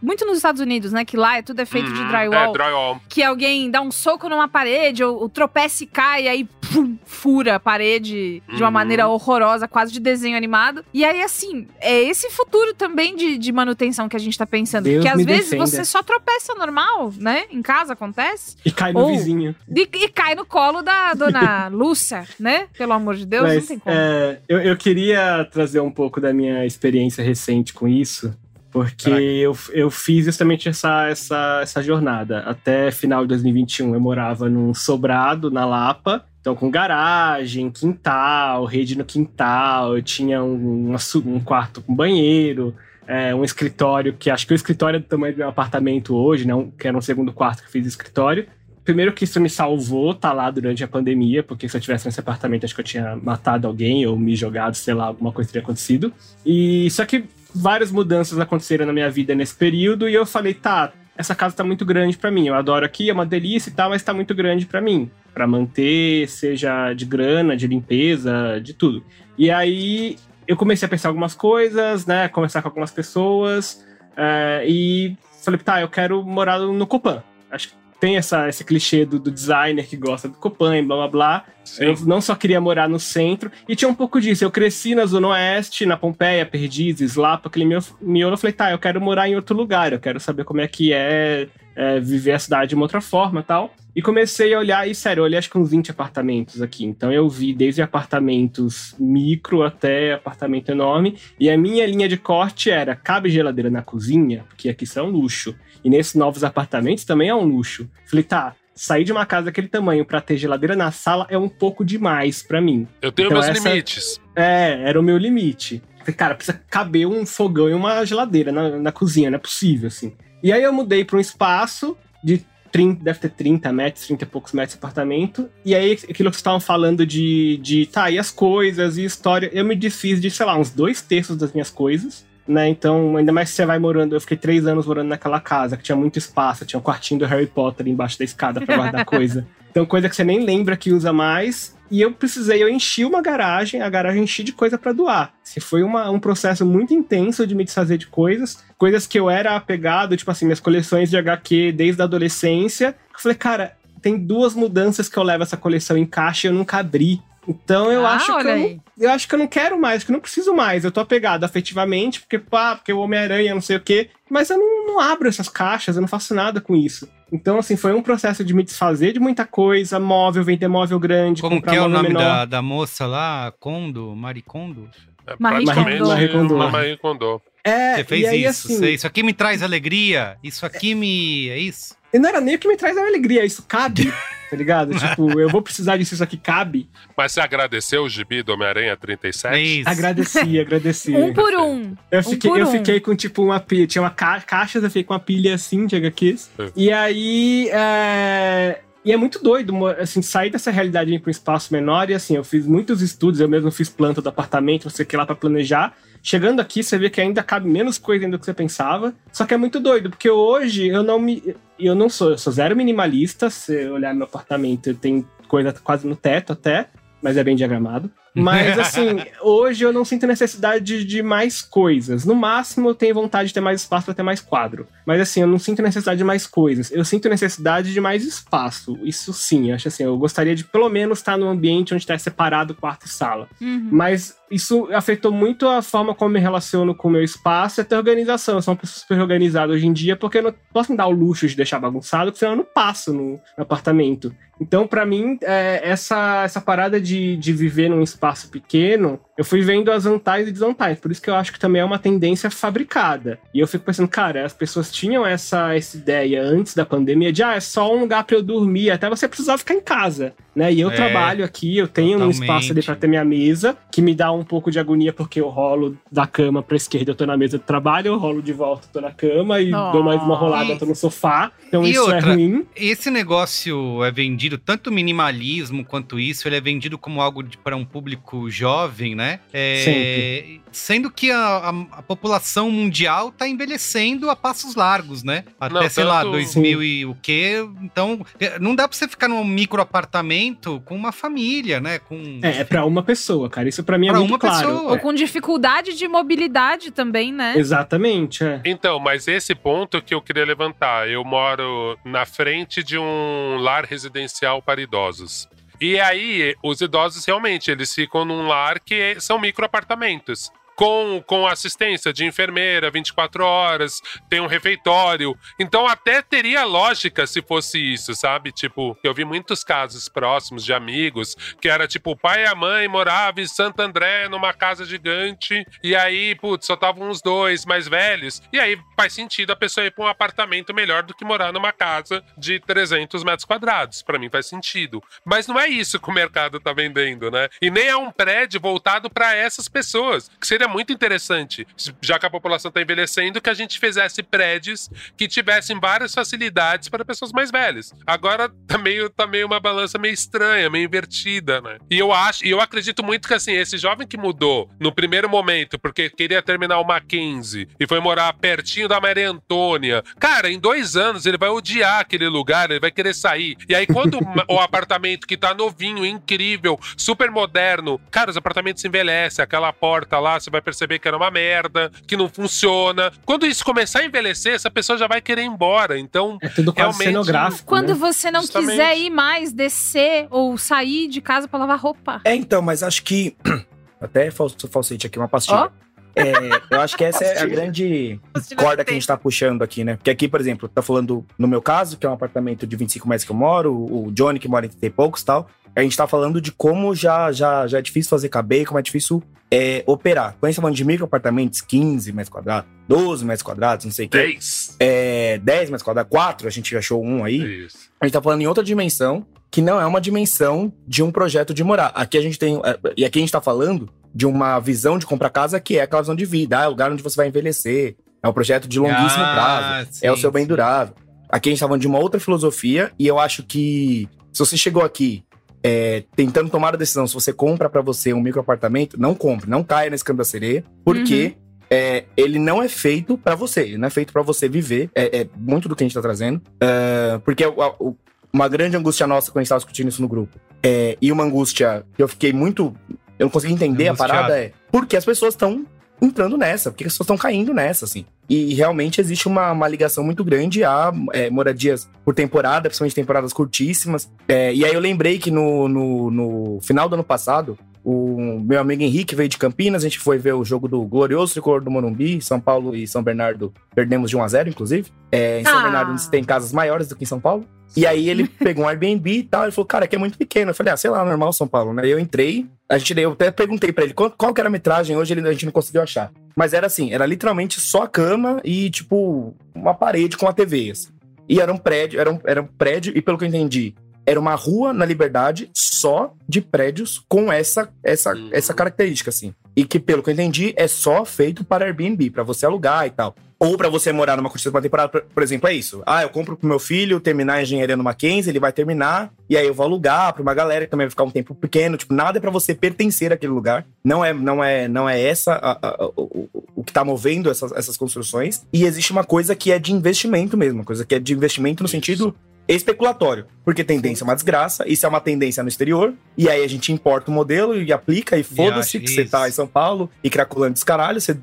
Muito nos Estados Unidos, né? Que lá é tudo é feito de drywall. É, drywall. Que alguém dá um soco numa parede, ou, ou tropeça e cai, e aí pum, fura a parede de uma uhum. maneira horrorosa, quase de desenho animado. E aí, assim, é esse futuro também de, de manutenção que a gente tá pensando. Deus Porque às vezes defenda. você só tropeça normal, né? Em casa acontece. E cai no ou, vizinho. E, e, cai no colo da dona Lúcia, né? Pelo amor de Deus, Mas, não tem como. É, eu, eu queria trazer um pouco da minha experiência recente com isso. Porque eu, eu fiz justamente essa, essa, essa jornada. Até final de 2021 eu morava num sobrado na Lapa. Então, com garagem, quintal, rede no quintal, eu tinha um, um quarto com banheiro, é, um escritório, que acho que o escritório é do tamanho do meu apartamento hoje, né, que era um segundo quarto que fiz escritório. Primeiro que isso me salvou, tá lá durante a pandemia, porque se eu tivesse nesse apartamento, acho que eu tinha matado alguém ou me jogado, sei lá, alguma coisa teria acontecido. E só que várias mudanças aconteceram na minha vida nesse período e eu falei, tá, essa casa tá muito grande para mim. Eu adoro aqui, é uma delícia e tal, mas tá muito grande para mim para manter, seja de grana, de limpeza, de tudo. E aí eu comecei a pensar algumas coisas, né? Conversar com algumas pessoas é, e falei, tá, eu quero morar no Copan. Acho que tem essa, esse clichê do, do designer que gosta do Copan e blá blá blá. Sim. Eu não só queria morar no centro, e tinha um pouco disso. Eu cresci na Zona Oeste, na Pompeia, Perdizes, Lapa, aquele miolo. Eu falei, tá, eu quero morar em outro lugar, eu quero saber como é que é, é viver a cidade de uma outra forma tal. E comecei a olhar, e sério, eu olhei acho que uns 20 apartamentos aqui. Então eu vi desde apartamentos micro até apartamento enorme. E a minha linha de corte era: cabe geladeira na cozinha? Porque aqui isso é um luxo. E nesses novos apartamentos também é um luxo. Falei, tá, sair de uma casa daquele tamanho para ter geladeira na sala é um pouco demais para mim. Eu tenho então, meus essa... limites. É, era o meu limite. Falei, cara, precisa caber um fogão e uma geladeira na, na cozinha, não é possível, assim. E aí eu mudei para um espaço de 30, deve ter 30 metros, 30 e poucos metros de apartamento. E aí, aquilo que vocês estavam falando de, de, tá, e as coisas, e história, eu me desfiz de, sei lá, uns dois terços das minhas coisas. Né, então, ainda mais se você vai morando. Eu fiquei três anos morando naquela casa que tinha muito espaço, tinha um quartinho do Harry Potter embaixo da escada para guardar coisa. Então, coisa que você nem lembra que usa mais. E eu precisei, eu enchi uma garagem, a garagem enchi de coisa para doar. Se foi uma, um processo muito intenso de me desfazer de coisas, coisas que eu era apegado, tipo assim, minhas coleções de HQ desde a adolescência. Eu falei, cara, tem duas mudanças que eu levo essa coleção em caixa e eu nunca abri. Então eu ah, acho que eu, não, eu, acho que eu não quero mais, que eu não preciso mais. Eu tô apegado afetivamente, porque pá, porque o Homem-Aranha, não sei o quê. Mas eu não, não, abro essas caixas, eu não faço nada com isso. Então, assim, foi um processo de me desfazer de muita coisa, móvel, vender móvel grande, Como que é o nome da, da, moça lá? Kondo? Maricondo? É, Marie Kondo. Marie Kondo. Marie Kondo. É, Você fez aí, isso. Assim, isso aqui me traz alegria. Isso aqui me. É isso? E não era nem o que me traz alegria, isso cabe. tá ligado? tipo, eu vou precisar disso, isso aqui cabe. Mas você agradeceu o gibi do Homem-Aranha 37? É isso. Agradeci, agradeci. um por um. Eu fiquei, um eu um. fiquei com, tipo, uma pilha. Tinha uma ca caixa, eu fiquei com uma pilha assim de HQs. É. E aí. É... E é muito doido, assim, sair dessa realidade para um espaço menor. E assim, eu fiz muitos estudos, eu mesmo fiz planta do apartamento, não sei o que lá para planejar. Chegando aqui, você vê que ainda cabe menos coisa do que você pensava. Só que é muito doido, porque hoje eu não me. Eu não sou, eu sou zero minimalista. Se olhar meu apartamento, tem coisa quase no teto até, mas é bem diagramado. Mas, assim, hoje eu não sinto necessidade de mais coisas. No máximo, eu tenho vontade de ter mais espaço para ter mais quadro. Mas, assim, eu não sinto necessidade de mais coisas. Eu sinto necessidade de mais espaço. Isso sim, eu acho assim, eu gostaria de pelo menos estar num ambiente onde está separado quarto e sala. Uhum. Mas isso afetou muito a forma como me relaciono com o meu espaço e até a organização. Eu sou uma pessoa super organizada hoje em dia, porque eu não posso me dar o luxo de deixar bagunçado, porque senão eu não passo no, apartamento. Então, para mim, é, essa, essa parada de, de viver num espaço pequeno eu fui vendo as vantagens e desvantagens. Por isso que eu acho que também é uma tendência fabricada. E eu fico pensando, cara, as pessoas tinham essa, essa ideia antes da pandemia de, ah, é só um lugar para eu dormir, até você precisava ficar em casa, né? E eu é, trabalho aqui, eu tenho totalmente. um espaço ali para ter minha mesa, que me dá um pouco de agonia porque eu rolo da cama pra esquerda, eu tô na mesa de trabalho, eu rolo de volta, tô na cama e oh. dou mais uma rolada, tô no sofá. Então e isso é outra, é ruim. Esse negócio é vendido, tanto minimalismo quanto isso, ele é vendido como algo para um público jovem, né? É, sendo que a, a, a, população mundial está envelhecendo a passos largos, né? Até, não, sei lá, 2000 sim. e o quê. Então, é, não dá para você ficar num micro apartamento com uma família, né? Com, é, é para uma pessoa, cara. Isso para mim é pra muito uma claro. Pessoa. Ou com dificuldade de mobilidade também, né? Exatamente, é. Então, mas esse ponto que eu queria levantar. Eu moro na frente de um lar residencial para idosos. E aí, os idosos realmente, eles ficam num lar que são micro apartamentos com, com assistência de enfermeira 24 horas, tem um refeitório. Então até teria lógica se fosse isso, sabe? Tipo, eu vi muitos casos próximos de amigos que era tipo, o pai e a mãe moravam em Santo André numa casa gigante e aí, putz, só estavam os dois mais velhos. E aí faz sentido a pessoa ir para um apartamento melhor do que morar numa casa de 300 metros quadrados. Para mim faz sentido. Mas não é isso que o mercado tá vendendo, né? E nem é um prédio voltado para essas pessoas, que seria muito interessante, já que a população está envelhecendo, que a gente fizesse prédios que tivessem várias facilidades para pessoas mais velhas. Agora tá meio, tá meio uma balança meio estranha, meio invertida, né? E eu acho, e eu acredito muito que assim, esse jovem que mudou no primeiro momento, porque queria terminar o Mackenzie e foi morar pertinho da Maria Antônia, cara, em dois anos ele vai odiar aquele lugar, ele vai querer sair. E aí, quando o apartamento que tá novinho, incrível, super moderno, cara, os apartamentos envelhecem, aquela porta lá, você vai perceber que era uma merda, que não funciona. Quando isso começar a envelhecer, essa pessoa já vai querer ir embora. Então, é tudo quase cenográfico. Quando né? você não Justamente. quiser ir mais, descer ou sair de casa para lavar roupa. É, então, mas acho que. Até falsete aqui, uma pastilha. Oh? É, eu acho que essa é a grande corda que a gente tá puxando aqui, né? Porque aqui, por exemplo, tá falando no meu caso, que é um apartamento de 25 metros que eu moro, o Johnny que mora em 30 e poucos e tal. A gente tá falando de como já, já, já é difícil fazer caber, como é difícil é, operar. Quando a gente tá falando de micro apartamentos, 15 metros quadrados, 12 metros quadrados, não sei o quê. 10. É, 10 metros quadrados, 4, a gente achou um aí. Isso. A gente tá falando em outra dimensão, que não é uma dimensão de um projeto de morar. Aqui a gente tem. É, e aqui a gente tá falando de uma visão de comprar casa que é aquela visão de vida, ah, é o lugar onde você vai envelhecer, é um projeto de longuíssimo ah, prazo, sim, é o seu bem sim. durável. Aqui a gente tá falando de uma outra filosofia, e eu acho que se você chegou aqui é, tentando tomar a decisão se você compra para você um micro apartamento, não compre, não caia nesse campo da sereia, porque uhum. é, ele não é feito para você, ele não é feito para você viver. É, é, muito do que a gente tá trazendo. Uh, porque uma grande angústia nossa quando a gente tava discutindo isso no grupo, é, e uma angústia que eu fiquei muito. Eu não consegui entender a parada é porque as pessoas estão entrando nessa, porque as pessoas estão caindo nessa, assim. E realmente existe uma, uma ligação muito grande a é, moradias por temporada, principalmente temporadas curtíssimas. É, e aí eu lembrei que no, no, no, final do ano passado, o meu amigo Henrique veio de Campinas, a gente foi ver o jogo do glorioso tricolor do Morumbi, São Paulo e São Bernardo perdemos de 1 a 0 inclusive. É, em São ah. Bernardo tem casas maiores do que em São Paulo. E aí ele pegou um Airbnb e tal, ele falou, cara, aqui é muito pequeno. Eu falei, ah, sei lá, normal São Paulo, né? Eu entrei, a gente, eu até perguntei para ele qual, qual que era a metragem, hoje ele, a gente não conseguiu achar. Mas era assim, era literalmente só a cama e, tipo, uma parede com a TV, assim. E era um prédio, era um, era um prédio, e pelo que eu entendi, era uma rua na Liberdade só de prédios com essa, essa, uhum. essa característica, assim. E que, pelo que eu entendi, é só feito para Airbnb, para você alugar e tal. Ou para você morar numa curtição de uma temporada, por exemplo, é isso. Ah, eu compro pro meu filho terminar a engenharia no Mackenzie, ele vai terminar, e aí eu vou alugar pra uma galera que também vai ficar um tempo pequeno. Tipo, nada é pra você pertencer àquele lugar. Não é, não é, não é essa a, a, a, o, o que tá movendo essas, essas construções. E existe uma coisa que é de investimento mesmo, uma coisa que é de investimento no isso. sentido especulatório, porque tendência é uma desgraça, isso é uma tendência no exterior, e aí a gente importa o modelo e aplica, e foda-se que você tá em São Paulo e craculando dos caralho, você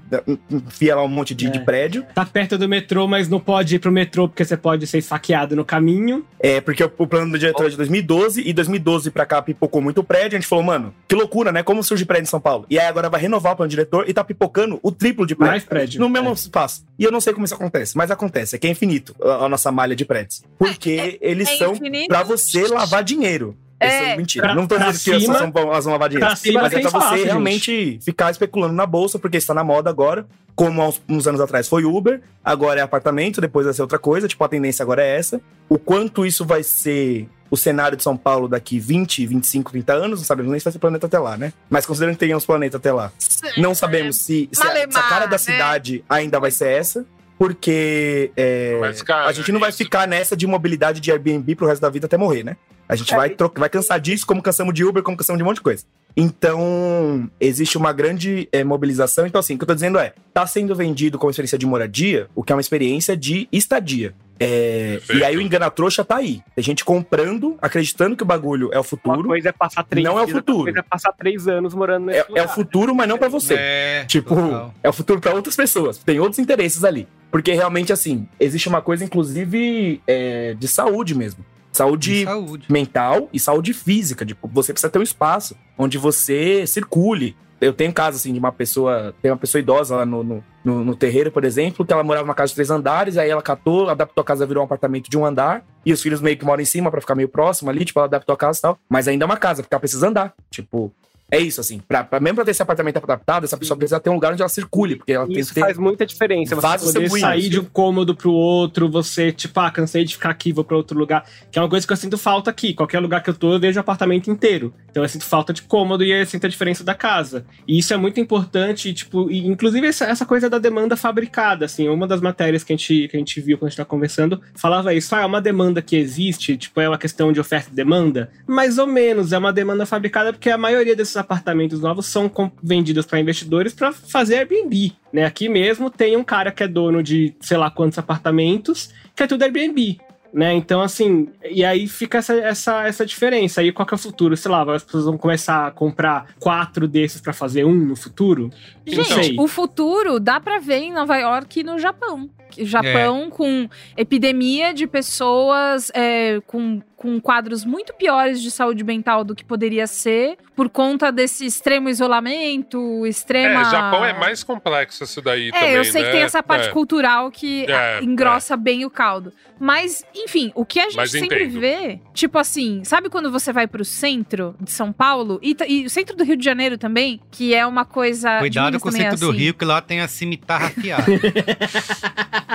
enfia lá um monte de, é. de, prédio. Tá perto do metrô, mas não pode ir pro metrô porque você pode ser saqueado no caminho. É, porque o, o plano do diretor é de 2012, e 2012 pra cá pipocou muito prédio, a gente falou, mano, que loucura, né? Como surge prédio em São Paulo? E aí agora vai renovar o plano do diretor e tá pipocando o triplo de prédio. Mais prédio. No mesmo é. espaço. E eu não sei como isso acontece, mas acontece, é que é infinito a, a nossa malha de prédios. Porque eles é são para você lavar dinheiro. É, mentira. Pra, não tô dizendo que cima, elas vão lavar dinheiro. Cima, mas é pra você realmente gente. ficar especulando na bolsa, porque está na moda agora. Como há uns, uns, anos atrás foi Uber, agora é apartamento, depois vai ser outra coisa. Tipo, a tendência agora é essa. O quanto isso vai ser o cenário de São Paulo daqui 20, 25, 30 anos, não sabemos nem se vai ser planeta até lá, né? Mas considerando que tenhamos planeta até lá, não sabemos se, se, a, se a cara da né? cidade ainda vai ser essa porque é, a gente não vai ficar nessa de mobilidade de Airbnb pro resto da vida até morrer, né? A gente é. vai, vai cansar disso, como cansamos de Uber, como cansamos de um monte de coisa. Então, existe uma grande é, mobilização. Então, assim, o que eu tô dizendo é, tá sendo vendido como experiência de moradia, o que é uma experiência de estadia. É, e aí o engana trouxa tá aí. Tem gente comprando, acreditando que o bagulho é o futuro. Uma coisa é passar três Não é o futuro. Uma coisa é passar três anos morando nesse é, lugar. é o futuro, mas não para você. É, tipo, total. é o futuro para outras pessoas. Tem outros interesses ali. Porque realmente, assim, existe uma coisa, inclusive, é, de saúde mesmo. Saúde, saúde, mental e saúde física. Tipo, você precisa ter um espaço onde você circule. Eu tenho caso, assim, de uma pessoa... Tem uma pessoa idosa lá no, no, no, no terreiro, por exemplo, que ela morava numa casa de três andares, aí ela catou, adaptou a casa, virou um apartamento de um andar, e os filhos meio que moram em cima para ficar meio próximo ali, tipo, ela adaptou a casa e tal. Mas ainda é uma casa, porque ela precisa andar. Tipo, é isso, assim. Pra, pra, mesmo pra ter esse apartamento adaptado, essa pessoa precisa ter um lugar onde ela circule, porque ela isso tem faz muita diferença. Você poder sair de um cômodo pro outro, você, tipo, ah, cansei de ficar aqui, vou pra outro lugar. Que é uma coisa que eu sinto falta aqui. Qualquer lugar que eu tô, eu vejo o apartamento inteiro. Então eu sinto falta de cômodo e eu sinto a diferença da casa. E isso é muito importante, tipo, e, inclusive essa, essa, coisa da demanda fabricada, assim. Uma das matérias que a gente, que a gente viu quando a gente tá conversando falava isso. Ah, é uma demanda que existe, tipo, é uma questão de oferta e demanda. Mais ou menos, é uma demanda fabricada porque a maioria desses apartamentos novos são vendidos para investidores para fazer Airbnb. Né? Aqui mesmo tem um cara que é dono de sei lá quantos apartamentos, que é tudo Airbnb. Né? Então, assim, e aí fica essa, essa, essa diferença. Aí qual que é o futuro? Sei lá, as pessoas vão começar a comprar quatro desses para fazer um no futuro? Gente, o futuro dá para ver em Nova York e no Japão. Japão é. com epidemia de pessoas é, com, com quadros muito piores de saúde mental do que poderia ser, por conta desse extremo isolamento, extrema. É, Japão é mais complexo isso daí é, também. Eu sei né? que tem essa parte é. cultural que é, engrossa bem o caldo. Mas, enfim, o que a gente Mas sempre entendo. vê, tipo assim, sabe quando você vai pro centro de São Paulo e, e o centro do Rio de Janeiro também, que é uma coisa. Cuidado com o centro do assim. Rio, que lá tem a cimitarra afiada.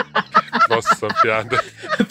Nossa, piada.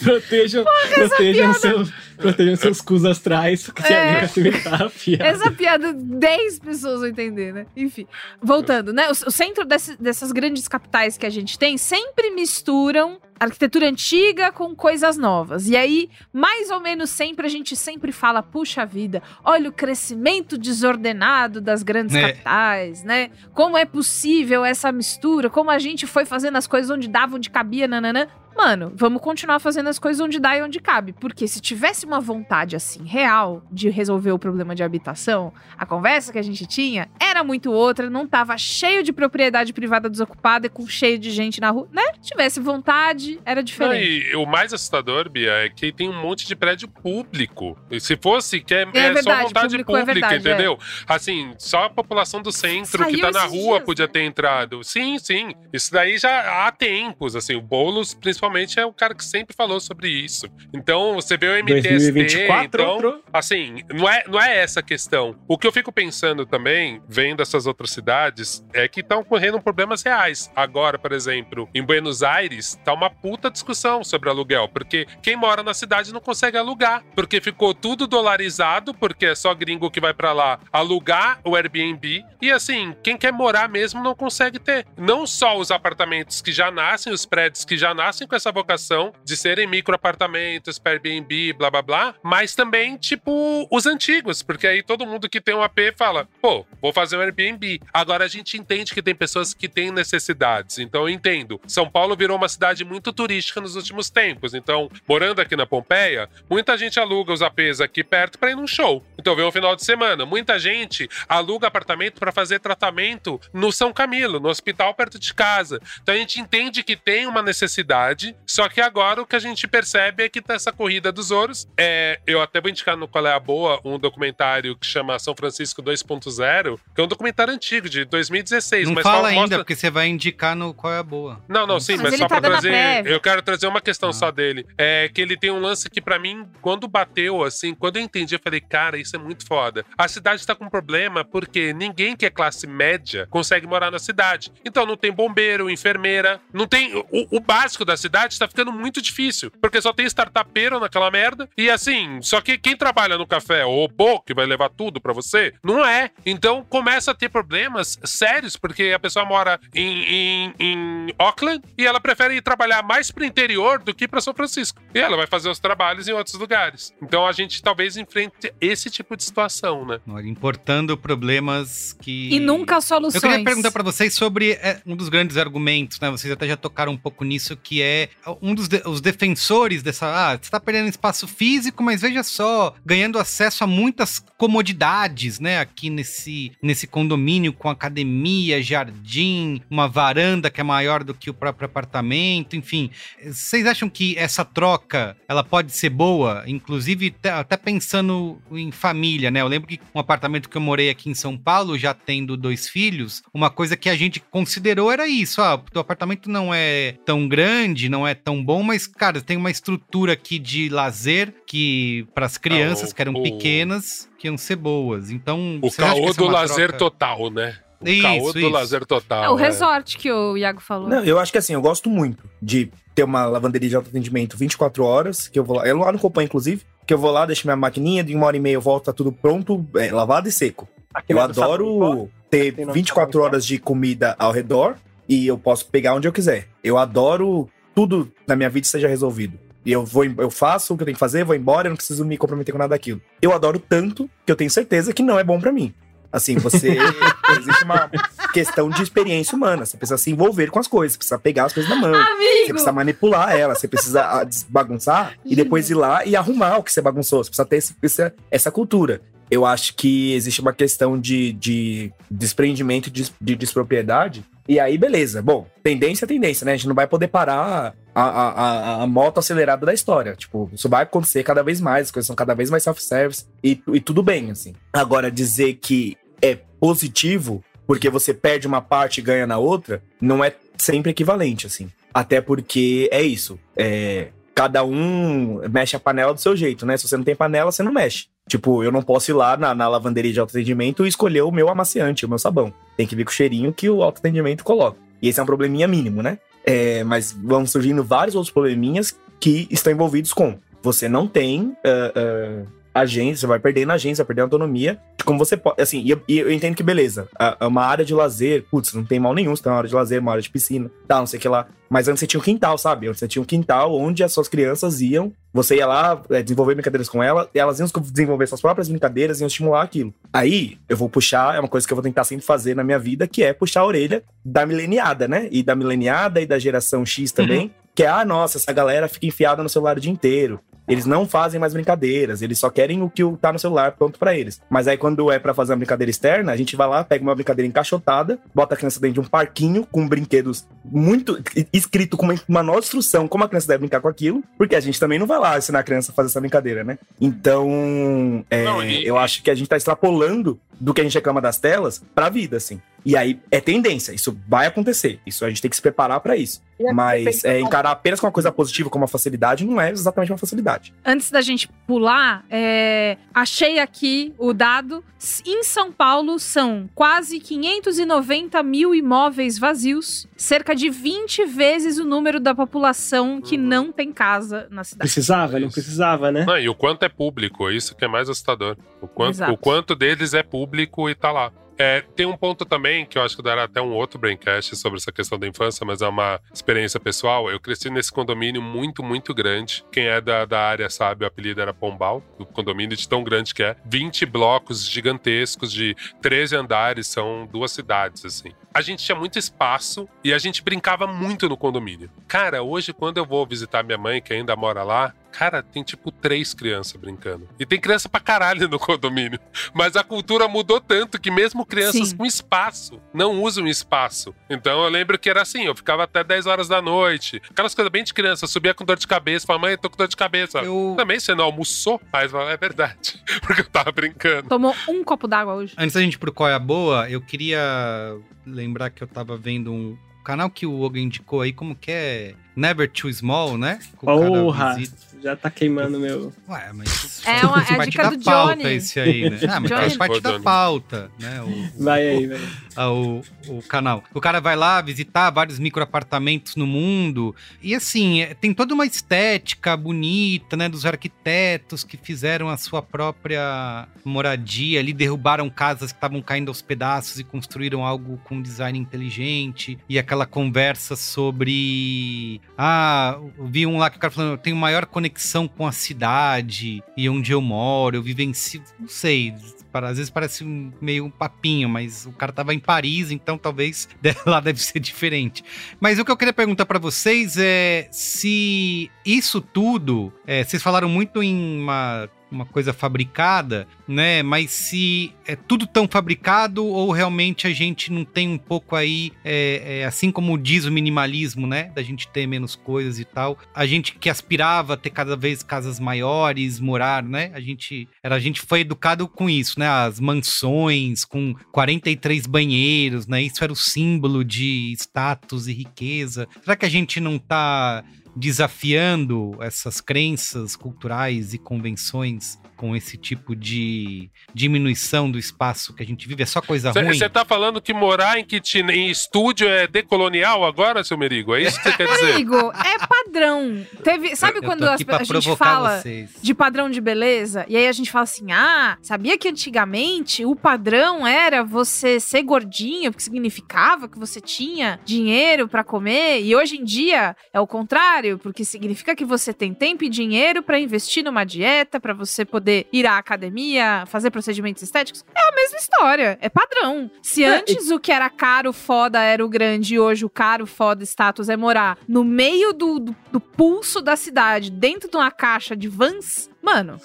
protejam protejam seu, Protejam seus cus astrais, porque É. você alimentar a piada. Essa piada 10 pessoas vão entender, né? Enfim, voltando, né? O, o centro desse- dessas grandes capitais que a gente tem sempre misturam arquitetura antiga com coisas novas. E aí, mais ou menos sempre, a gente sempre fala, puxa vida, olha o crescimento desordenado das grandes É. capitais, né? Como é possível essa mistura? Como a gente foi fazendo as coisas onde dava, onde cabia, nananã. Mano, vamos continuar fazendo as coisas onde dá e onde cabe. Porque se tivesse uma vontade, assim, real de resolver o problema de habitação, a conversa que a gente tinha era muito outra, não tava cheio de propriedade privada desocupada e com cheio de gente na rua, né? Se tivesse vontade, era Não, diferente. e o mais assustador, Bia, é que tem um monte de prédio público. E se fosse, que é, É é verdade, só vontade público é pública, verdade, entendeu? Assim, só a população do centro que Saiu tá na rua dias, podia né? ter entrado. Sim, sim. Isso daí já há tempos, assim. O Boulos, principalmente, é o cara que sempre falou sobre isso. Então, você vê o MTST, 2024, então... Assim, não é, não é essa a questão. O que eu fico pensando também, vendo essas outras cidades, é que estão ocorrendo problemas reais. Agora, por exemplo, em Buenos Aires, tá uma puta discussão sobre aluguel, porque quem mora na cidade não consegue alugar, porque ficou tudo dolarizado, porque é só gringo que vai pra lá alugar o Airbnb, e assim, quem quer morar mesmo não consegue ter. Não só os apartamentos que já nascem, os prédios que já nascem com essa vocação de serem micro apartamentos, para Airbnb, blá blá blá, mas também, tipo, os antigos, porque aí todo mundo que tem um AP fala, pô, vou fazer um Airbnb. Agora a gente entende que tem pessoas que têm necessidades, então eu entendo. São Paulo virou uma cidade muito turística nos últimos tempos, então, morando aqui na Pompeia, muita gente aluga os APs aqui perto para ir num show. Então vem um final de semana. Muita gente aluga apartamento para fazer tratamento no São Camilo, no hospital perto de casa. Então a gente entende que tem uma necessidade, só que agora o que a gente percebe é que tá essa corrida dos ouros. É, eu até vou indicar no Qual é a Boa um documentário que chama São Francisco 2.0, que é um documentário antigo, de 2016. Não mas fala fala- ainda, mostra- porque você vai indicar no qual é a boa. não, não, sim, Mas mas, só tá pra trazer. Eu quero trazer uma questão Ah. só dele. É que ele tem um lance que, pra mim, quando bateu, assim, quando eu entendi, eu falei, cara, isso é muito foda. A cidade tá com problema porque ninguém que é classe média consegue morar na cidade. Então não tem bombeiro, enfermeira, não tem. O, o básico da cidade tá ficando muito difícil. Porque só tem startupeiro naquela merda. E assim, só que quem trabalha no café, o robô que vai levar tudo pra você, não é. Então começa a ter problemas sérios, porque a pessoa mora em, em, em Auckland e ela prefere ir trabalhar mais pro interior do que pra São Francisco. E ela vai fazer os trabalhos em outros lugares. Então a gente talvez enfrente esse tipo de situação, né? Importando problemas que. E nunca Eu soluções. queria perguntar pra vocês sobre é, um dos grandes argumentos, né? Vocês até já tocaram um pouco nisso, que é um dos de- os defensores dessa. Ah, você tá perdendo espaço físico, mas veja só, ganhando acesso a muitas comodidades, né? Aqui nesse, nesse condomínio com academia, jardim, uma varanda que é maior do que o próprio apartamento, enfim. Vocês acham que essa troca ela pode ser boa? Inclusive, até- até pensando em família, né? Eu lembro que um apartamento que eu morei aqui em São Paulo, já tendo dois filhos, uma coisa que a gente considerou era isso: ah, o apartamento não é tão grande, não é tão bom, mas, cara, tem uma estrutura aqui de lazer que, para as crianças o- que eram o- pequenas, que iam ser boas. Então, O caô é do uma lazer troca- total, né? O Isso, caô do lazer total. É o é. resort que o Iago falou. Não, eu acho que assim, eu gosto muito de ter uma lavanderia de autoatendimento 24 horas, que eu vou lá, eu lá no Copan, inclusive, que eu vou lá, deixo minha maquininha, de uma hora e meia eu volto, tá tudo pronto, é, lavado e seco. Eu Aquele do Sapão, adoro ter Tem no 24 Sapão. horas de comida ao redor e eu posso pegar onde eu quiser. Eu adoro tudo na minha vida seja resolvido. E eu vou, eu faço o que eu tenho que fazer, vou embora, eu não preciso me comprometer com nada daquilo. Eu adoro tanto que eu tenho certeza que não é bom pra mim. Assim, você. existe uma questão de experiência humana. Você precisa se envolver com as coisas, precisa pegar as coisas na mão. Você Amigo! precisa manipular ela, você precisa ah, bagunçar e depois ir lá e arrumar o que você bagunçou. Você precisa ter esse- esse- essa cultura. Eu acho que existe uma questão de, de desprendimento de, de despropriedade. E aí, beleza. Bom, tendência é tendência, né? A gente não vai poder parar a, a, a, moto acelerada da história. Tipo, isso vai acontecer cada vez mais, as coisas são cada vez mais self-service e, e tudo bem, assim. Agora, dizer que é positivo porque você perde uma parte e ganha na outra, não é sempre equivalente, assim. Até porque é isso. É, cada um mexe a panela do seu jeito, né? Se você não tem panela, você não mexe. Tipo, eu não posso ir lá na, na lavanderia de autoatendimento e escolher o meu amaciante, o meu sabão. Tem que vir com o cheirinho que o autoatendimento coloca. E esse é um probleminha mínimo, né? É, mas vão surgindo vários outros probleminhas que estão envolvidos com. Você não tem uh, uh, agência, você vai perder na agência, vai perder autonomia. Como você pode. Assim, e eu, e eu, entendo que beleza. A, uma área de lazer, putz, não tem mal nenhum, você tem uma área de lazer, uma área de piscina, tal, não sei o que lá. Mas antes você tinha um quintal, sabe? Antes você tinha um quintal onde as suas crianças iam, você ia lá é, desenvolver brincadeiras com ela, e elas iam desenvolver suas próprias brincadeiras, iam estimular aquilo. Aí, eu vou puxar, é uma coisa que eu vou tentar sempre fazer na minha vida, que é puxar a orelha da mileniada, né? E da mileniada e da geração X também. Uhum. Que é, ah, nossa, essa galera fica enfiada no celular o dia inteiro. Eles não fazem mais brincadeiras, eles só querem o que tá no celular pronto para eles. Mas aí quando é para fazer uma brincadeira externa, a gente vai lá, pega uma brincadeira encaixotada, bota a criança dentro de um parquinho com brinquedos muito escrito com uma nova instrução como a criança deve brincar com aquilo, porque a gente também não vai lá ensinar a criança a fazer essa brincadeira, né? Então, é, não, e... eu acho que a gente tá extrapolando do que a gente reclama das telas pra vida, assim. E aí é tendência, isso vai acontecer. Isso a gente tem que se preparar para isso. Mas é, encarar apenas com uma coisa positiva como uma facilidade não é exatamente uma facilidade. Antes da gente pular, é, achei aqui o dado. Em São Paulo são quase 590 mil imóveis vazios, cerca de 20 vezes o número da população que uhum. não tem casa na cidade. Precisava, não precisava, né? Não, e o quanto é público, isso que é mais assustador. O quanto, o quanto deles é público e tá lá. É, tem um ponto também que eu acho que dará até um outro braincast sobre essa questão da infância, mas é uma experiência pessoal. Eu cresci nesse condomínio muito, muito grande. Quem é da, da área sabe, o apelido era Pombal, do condomínio de tão grande que é. 20 blocos gigantescos de 13 andares, são duas cidades, assim a gente tinha muito espaço e a gente brincava muito no condomínio. Cara, hoje, quando eu vou visitar minha mãe, que ainda mora lá, cara, tem tipo três crianças brincando. E tem criança pra caralho no condomínio. Mas a cultura mudou tanto que mesmo crianças Sim. com espaço não usam espaço. Então eu lembro que era assim, eu ficava até 10 horas da noite. Aquelas coisas bem de criança, subia com dor de cabeça, falava, mãe, eu tô com dor de cabeça. Eu... Também você não almoçou? Mas é verdade, porque eu tava brincando. Tomou um copo d'água hoje. Antes da gente ir pro Qual é Boa, eu queria lembrar que eu tava vendo um canal que o Hugo indicou aí, como que é Never Too Small, né? Porra! Já tá queimando meu. Ué, mas. É, uma, é a dica do pauta Johnny. esse aí, né? Ah, mas Johnny. faz parte da pauta, né? O, vai aí, vai. Ah, o, o canal. O cara vai lá visitar vários microapartamentos no mundo. E assim, é, tem toda uma estética bonita, né? Dos arquitetos que fizeram a sua própria moradia ali, derrubaram casas que estavam caindo aos pedaços e construíram algo com design inteligente. E aquela conversa sobre. Ah, eu vi um lá que o cara falando, eu tenho maior conexão conexão com a cidade e onde eu moro, eu vivencio, não sei, às vezes parece meio um papinho, mas o cara tava em Paris, então talvez lá deve ser diferente. Mas o que eu queria perguntar para vocês é se isso tudo, é, vocês falaram muito em uma uma coisa fabricada, né? Mas se é tudo tão fabricado ou realmente a gente não tem um pouco aí, é, é, assim como diz o minimalismo, né? Da gente ter menos coisas e tal. A gente que aspirava a ter cada vez casas maiores, morar, né? A gente, era, a gente foi educado com isso, né? As mansões com 43 banheiros, né? Isso era o símbolo de status e riqueza. Será que a gente não tá desafiando essas crenças culturais e convenções com esse tipo de diminuição do espaço que a gente vive? É só coisa cê, ruim? Você tá falando que morar em, kitchen, em estúdio é decolonial agora, seu Merigo? É isso que você quer dizer? Merigo, é padrão. Teve, sabe eu, quando eu a, a gente fala vocês. de padrão de beleza? E aí a gente fala assim, ah, sabia que antigamente o padrão era você ser gordinho, porque significava que você tinha dinheiro para comer, e hoje em dia é o contrário, porque significa que você tem tempo e dinheiro para investir numa dieta, para você poder poder ir à academia, fazer procedimentos estéticos, é a mesma história, é padrão. Se é, antes o que era caro, foda era o grande, e hoje o caro, foda, status é morar no meio do, do, do pulso da cidade, dentro de uma caixa de vans, mano,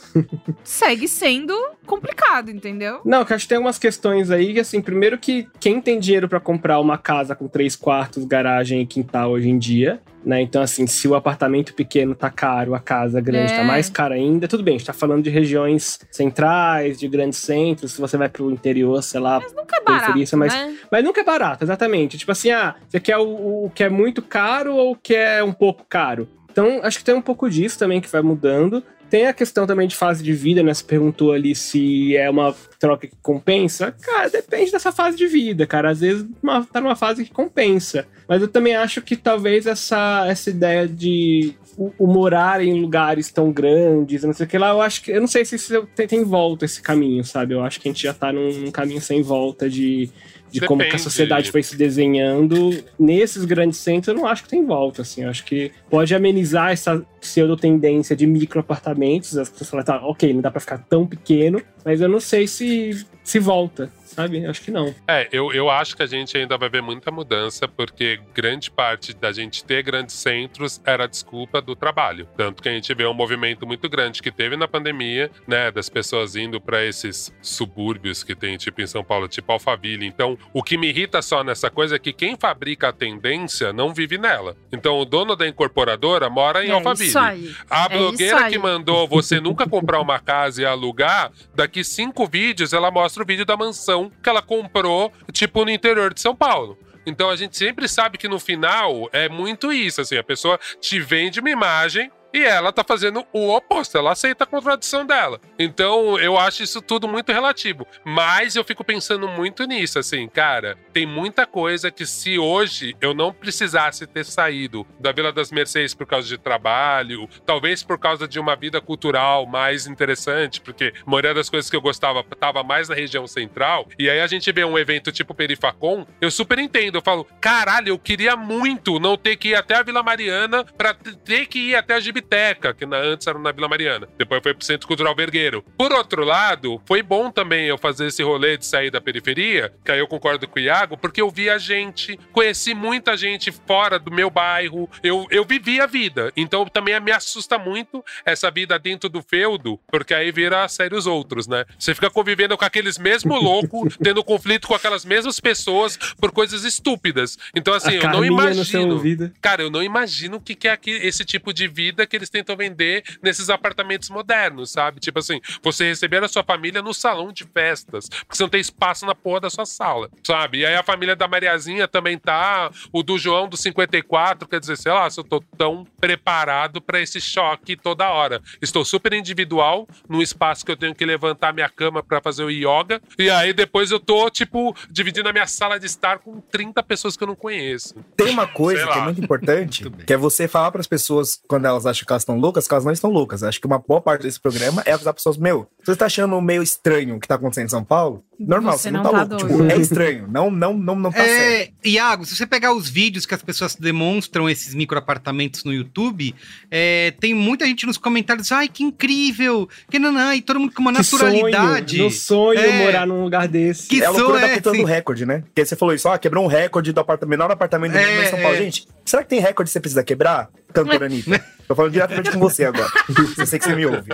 segue sendo complicado, entendeu? Não, que acho que tem umas questões aí que, assim, primeiro que quem tem dinheiro para comprar uma casa com três quartos, garagem e quintal hoje em dia, né? Então, assim, se o apartamento pequeno tá caro, a casa grande tá é. tá mais cara ainda, tudo bem, a gente tá falando de regiões centrais, de grandes centros, se você vai pro interior, sei lá. Mas nunca é barato, mas, né? mas nunca é barato, exatamente. Tipo assim, ah, você quer o, o que é muito caro ou o que é um pouco caro? Então, acho que tem um pouco disso também que vai mudando. Tem a questão também de fase de vida, né? Você perguntou ali se é uma troca que compensa? Cara, depende dessa fase de vida, cara. Às vezes uma, tá numa fase que compensa. Mas eu também acho que talvez essa, essa ideia de o, o, morar em lugares tão grandes, não sei o que lá, eu acho que. Eu não sei se tem, tem volta esse caminho, sabe? Eu acho que a gente já tá num, num caminho sem volta de de Depende. como que a sociedade foi se desenhando nesses grandes centros, eu não acho que tem volta, assim. Eu acho que pode amenizar essa pseudo-tendência de micro apartamentos. As pessoas falam, tá, ok, não dá pra ficar tão pequeno, mas eu não sei se se volta sabe? Acho que não. É, eu, eu acho que a gente ainda vai ver muita mudança, porque grande parte da gente ter grandes centros era desculpa do trabalho. Tanto que a gente vê um movimento muito grande que teve na pandemia, né, das pessoas indo para esses subúrbios que tem, tipo em São Paulo, tipo Alphaville. Então, o que me irrita só nessa coisa é que quem fabrica a tendência não vive nela. Então, o dono da incorporadora mora em é Alphaville. Isso aí. A é blogueira que mandou você nunca comprar uma casa e alugar, daqui cinco vídeos ela mostra o vídeo da mansão que ela comprou, tipo, no interior de São Paulo. Então a gente sempre sabe que no final é muito isso, assim, a pessoa te vende uma imagem e ela tá fazendo o oposto, ela aceita a contradição dela. Então, eu acho isso tudo muito relativo. Mas eu fico pensando muito nisso, assim, cara, tem muita coisa que se hoje eu não precisasse ter saído da Vila das Mercês por causa de trabalho, talvez por causa de uma vida cultural mais interessante, porque a maioria das coisas que eu gostava tava mais na região central, e aí a gente vê um evento tipo Perifacon, eu super entendo, eu falo, caralho, eu queria muito não ter que ir até a Vila Mariana para ter que ir até a Gibi Que antes era na Vila Mariana. Depois foi pro Centro Cultural Vergueiro. Por outro lado, foi bom também eu fazer esse rolê de sair da periferia, que aí eu concordo com o Iago, porque eu vi a gente, conheci muita gente fora do meu bairro, eu, eu vivi a vida. Então também me assusta muito essa vida dentro do feudo, porque aí vira a série os outros, né? Você fica convivendo com aqueles mesmos loucos, tendo conflito com aquelas mesmas pessoas por coisas estúpidas. Então, assim, a eu não imagino. Cara, eu não imagino o que, que é aqui, esse tipo de vida que eles tentam vender nesses apartamentos modernos, sabe? Tipo assim, você receber a sua família no salão de festas, porque você não tem espaço na porra da sua sala, sabe? E aí a família da Mariazinha também tá, o do João do 54, quer dizer, sei lá, se eu tô tão preparado para esse choque toda hora. Estou super individual, num espaço que eu tenho que levantar minha cama para fazer o yoga, e aí depois eu tô, tipo, dividindo a minha sala de estar com 30 pessoas que eu não conheço. Tem uma coisa que é muito importante, que é você falar para as pessoas quando elas acham que elas estão loucas, que elas não estão loucas. Acho que uma boa parte desse programa é avisar pessoas, meu, você tá achando meio estranho o que tá acontecendo em São Paulo? Normal, você, você não, não tá, tá louco. Tipo, é estranho. Não, não, não, não tá é, certo. Iago, se você pegar os vídeos que as pessoas demonstram esses microapartamentos no YouTube, é, tem muita gente nos comentários, ai, que incrível, que não, não, e todo mundo com uma que naturalidade. Sonho, meu sonho é, morar num lugar desse. Que é a loucura é, da do recorde, né? Porque você falou isso, ó, quebrou um recorde do apartamento, menor apartamento do é, São Paulo. É. Gente, será que tem recorde que você precisa quebrar? Cantora Anitta. Tô falando diretamente com você agora. Eu sei que você me ouve.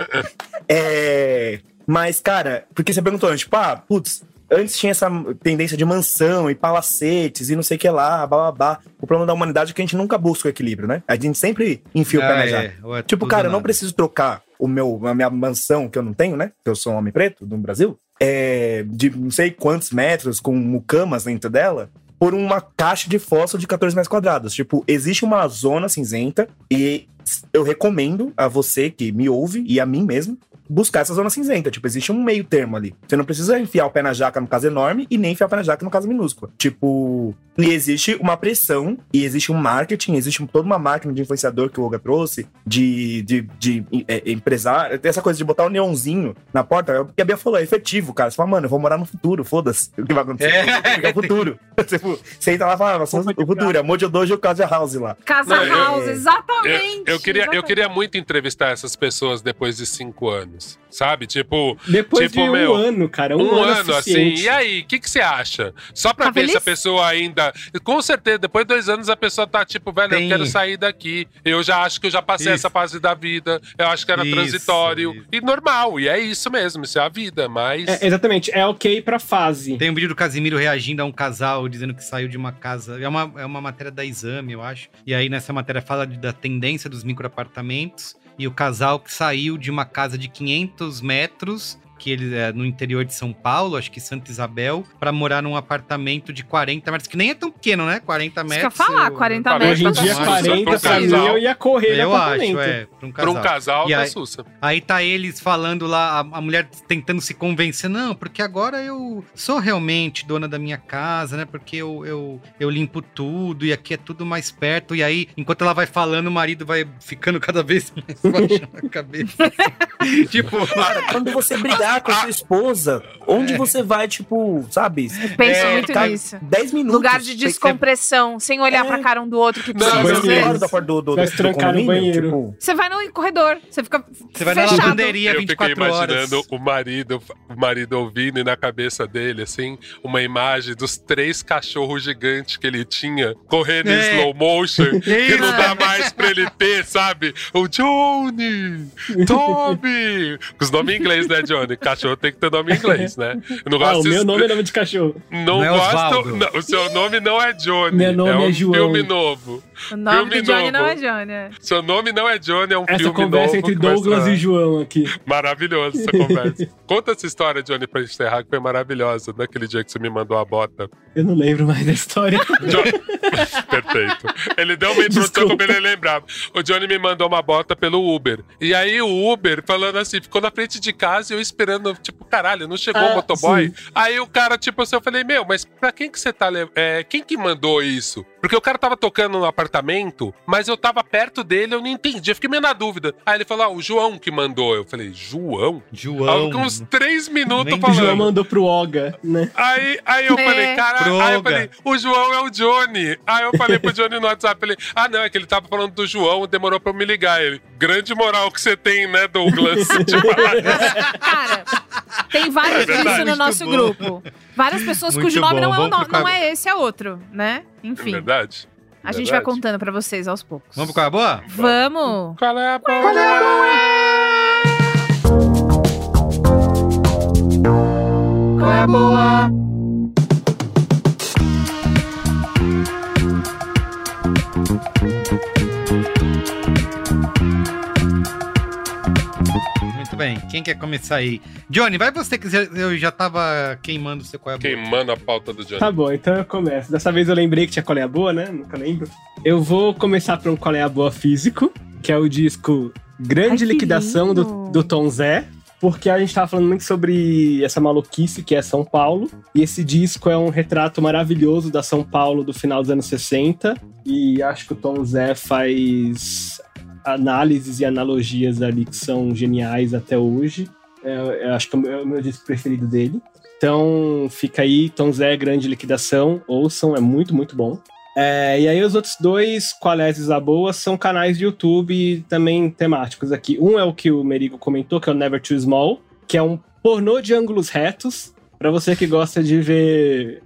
É. Mas, cara, porque você perguntou antes, tipo, ah, putz, antes tinha essa tendência de mansão e palacetes e não sei o que lá, babá. O problema da humanidade é que a gente nunca busca o equilíbrio, né? A gente sempre enfia o pé na ah, jaca. É, é tipo, cara, eu não preciso trocar o meu, a minha mansão que eu não tenho, né? Que eu sou um homem preto do Brasil. É, de não sei quantos metros, com mucamas dentro dela, por uma caixa de fósforo de 14 metros quadrados. Tipo, existe uma zona cinzenta e eu recomendo a você que me ouve e a mim mesmo buscar essa zona cinzenta. Tipo, existe um meio termo ali. Você não precisa enfiar o pé na jaca no caso enorme e nem enfiar o pé na jaca no caso minúsculo. Tipo, e existe uma pressão, e existe um marketing, existe toda uma máquina de influenciador que o Olga trouxe, de, de, de é, empresário. Tem essa coisa de botar um neonzinho na porta. É o que a Bia falou, é efetivo, cara. Você fala, mano, eu vou morar no futuro, foda-se o que vai acontecer. É, é o futuro. tipo, você entra lá e fala, ah, o futuro, é Mojo Dojo Casa House lá. Casa não, House, eu, exatamente. Eu, eu queria, exatamente. eu queria muito entrevistar essas pessoas depois de cinco anos sabe? Tipo. Depois tipo, de um meu, ano, cara. Um, um ano, ano assim. E aí, o que, que você acha? Só pra tá ver feliz? se a pessoa ainda. Com certeza, depois de dois anos a pessoa tá tipo, velho, Tem. eu quero sair daqui. Eu já acho que eu já passei isso. essa fase da vida. Eu acho que era isso, transitório. Isso. E normal. E é isso mesmo, isso é a vida. Mas. É, exatamente, é ok pra fase. Tem um vídeo do Casimiro reagindo a um casal dizendo que saiu de uma casa. É uma, é uma matéria da exame, eu acho. E aí nessa matéria fala da tendência dos microapartamentos e o casal que saiu de uma casa de 500 metros que ele é no interior de São Paulo, acho que Santa Isabel, para morar num apartamento de 40 metros, que nem é tão pequeno, né? 40 metros. Isso que eu falar, 40 eu... metros. Hoje em dia, Sussa, 40 pra pra mim, casal. eu ia correr Eu acho, apartamento. é, pra um Pra casal. um casal, E tá aí- sussa. Aí tá eles falando lá, a, a mulher tentando se convencer, não, porque agora eu sou realmente dona da minha casa, né? Porque eu, eu, eu limpo tudo e aqui é tudo mais perto. E aí, enquanto ela vai falando, o marido vai ficando cada vez mais baixando a cabeça. tipo, Cara, quando você brigar com a sua esposa, onde você vai, tipo, sabe? Penso É, muito tá- nisso. 10 minutos. Lugar de descompressão, sem olhar É. pra cara um do outro que Não, precisa. Você da porta do, do, do trancar no banheiro. tipo, Você vai no corredor, você fica você vai na fechado. lavanderia Eu fiquei 24 horas. imaginando o marido, o marido ouvindo e na cabeça dele, assim, uma imagem dos três cachorros gigantes que ele tinha correndo em É. slow motion, que não dá mais pra ele ter, sabe? O Johnny, Toby. Os nomes em inglês, né, Johnny? Cachorro tem que ter nome em inglês, né? Eu não Ah, gosto o meu nome é nome de cachorro. Não, Não é gosto. Não, o seu nome não é Johnny. Meu nome é um é João. filme novo. O nome Filme do Johnny novo. não é Johnny. é. Seu nome não é Johnny, é um Essa filme conversa novo. entre que vai Douglas e João aqui. Maravilhoso essa conversa. Conta essa história, Johnny, pra encerrar, que foi maravilhosa. Naquele dia que você me mandou a bota. Eu não lembro mais da história. Perfeito. Ele deu uma introdução como ele lembrava. O Johnny me mandou uma bota pelo Uber. E aí o Uber, falando assim, ficou na frente de casa e eu esperando, tipo, caralho, não chegou Ah, o motoboy? sim. Aí o cara, tipo assim, eu falei, meu, mas pra quem que você tá... É, quem que mandou isso? Porque o cara tava tocando no apartamento, mas eu tava perto dele, eu não entendi. Eu fiquei meio na dúvida. Aí ele falou, ah, o João que mandou. Eu falei, João? Aí João. fiquei uns três minutos Nem O falando. João mandou pro Oga, né? Aí, aí eu É. falei, cara, Droga. aí eu falei, o João é o Johnny. Aí eu falei pro Johnny no WhatsApp, falei, ah, não, é que ele tava falando do João, demorou pra eu me ligar. Ele, grande moral que você tem, né, Douglas? Tipo, Cara, tem vários É disso no nosso Muito bom. grupo. Várias pessoas Muito cujo nome bom. não é, o no- pro não é esse, é outro, né? É Enfim, verdade. a gente vai contando pra vocês aos poucos. Vamos pro qual é a boa? Vamos! Qual é a boa? Qual é a boa? Muito bem. Quem quer começar aí? Johnny, vai você que eu já tava queimando o seu qual é a boa. Queimando a pauta do Johnny. Tá bom, então eu começo. Dessa vez eu lembrei que tinha Qual é a Boa, né? Nunca lembro. Eu vou começar por um Qual é a Boa físico, que é o disco Grande Ai, Liquidação do, do Tom Zé. Porque a gente tava falando muito sobre essa maluquice que é São Paulo. E esse disco é um retrato maravilhoso da São Paulo do final dos anos 60. E acho que o Tom Zé faz análises e analogias ali que são geniais até hoje. É, eu acho que é o meu- é o meu disco preferido dele. Então fica aí, Tom Zé, Grande Liquidação, ouçam, é muito, muito bom. É, e aí os outros dois, Qualés e Zaboa, são canais de YouTube também temáticos aqui. Um é o que o Merigo comentou, que é o Never Too Small, que é um pornô de ângulos retos, pra você que gosta de ver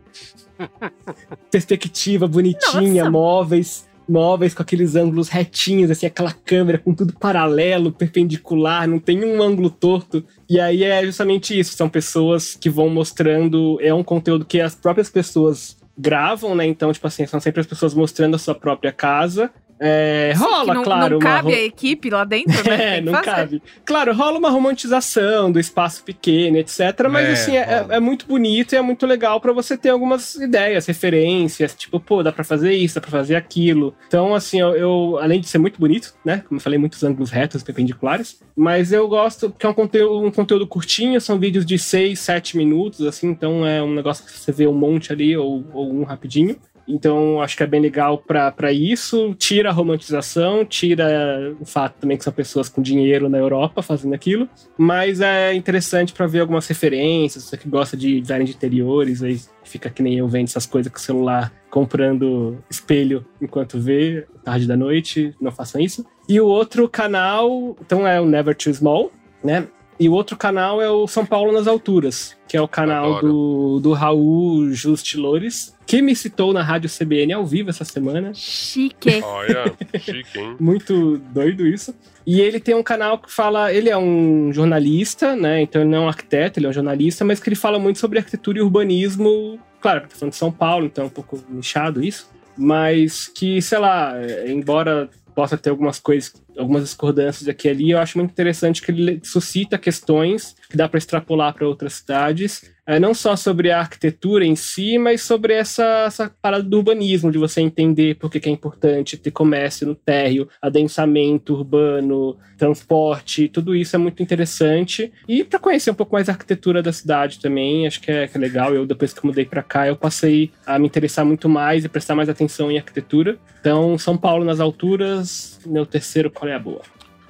perspectiva bonitinha, Nossa. móveis, móveis com aqueles ângulos retinhos, assim, aquela câmera com tudo paralelo, perpendicular, não tem um ângulo torto. E aí é justamente isso, são pessoas que vão mostrando, é um conteúdo que as próprias pessoas gravam, né? Então, tipo assim, são sempre as pessoas mostrando a sua própria casa. É, rola, não, claro, não uma cabe ro- a equipe lá dentro, né? é, não fazer. cabe. Claro, rola uma romantização do espaço pequeno, etc. Mas É, assim, é, rola. é muito bonito e é muito legal pra você ter algumas ideias, referências, tipo, pô, dá pra fazer isso, dá pra fazer aquilo. Então, assim, eu, eu- além de ser muito bonito, né? Como eu falei, muitos ângulos retos, perpendiculares. Mas eu gosto, porque é um conteúdo, um conteúdo curtinho, são vídeos de 6, 7 minutos, assim, então é um negócio que você vê um monte ali, ou, ou um rapidinho. Então, acho que é bem legal pra pra isso. Tira a romantização, tira o fato também que são pessoas com dinheiro na Europa fazendo aquilo. Mas é interessante pra ver algumas referências. Você que gosta de design de interiores, aí fica que nem eu vendo essas coisas com o celular, comprando espelho enquanto vê, tarde da noite. Não façam isso. E o outro canal, então é o Never Too Small, né? E o outro canal é o São Paulo nas Alturas, que é o canal Adoro. do, do Raul Justilores, que me citou na Rádio CBN ao vivo essa semana. Chique. Olha, chique, hein? Muito doido isso. E ele tem um canal que fala. Ele é um jornalista, né? Então ele não é um arquiteto, ele é um jornalista, mas que ele fala muito sobre arquitetura e urbanismo. Claro, tá falando de São Paulo, então é um pouco nichado isso. Mas que, sei lá, embora possa ter algumas coisas, algumas discordâncias aqui e ali. Eu acho muito interessante que ele suscita questões que dá para extrapolar para outras cidades é, não só sobre a arquitetura em si, mas sobre essa, essa parada do urbanismo, de você entender por que é importante ter comércio no térreo, adensamento urbano, transporte, tudo isso é muito interessante. E para conhecer um pouco mais a arquitetura da cidade também, acho que é, que é legal. Eu, depois que eu mudei para cá, eu passei a me interessar muito mais e prestar mais atenção em arquitetura. Então, São Paulo nas alturas, meu terceiro qual é a boa?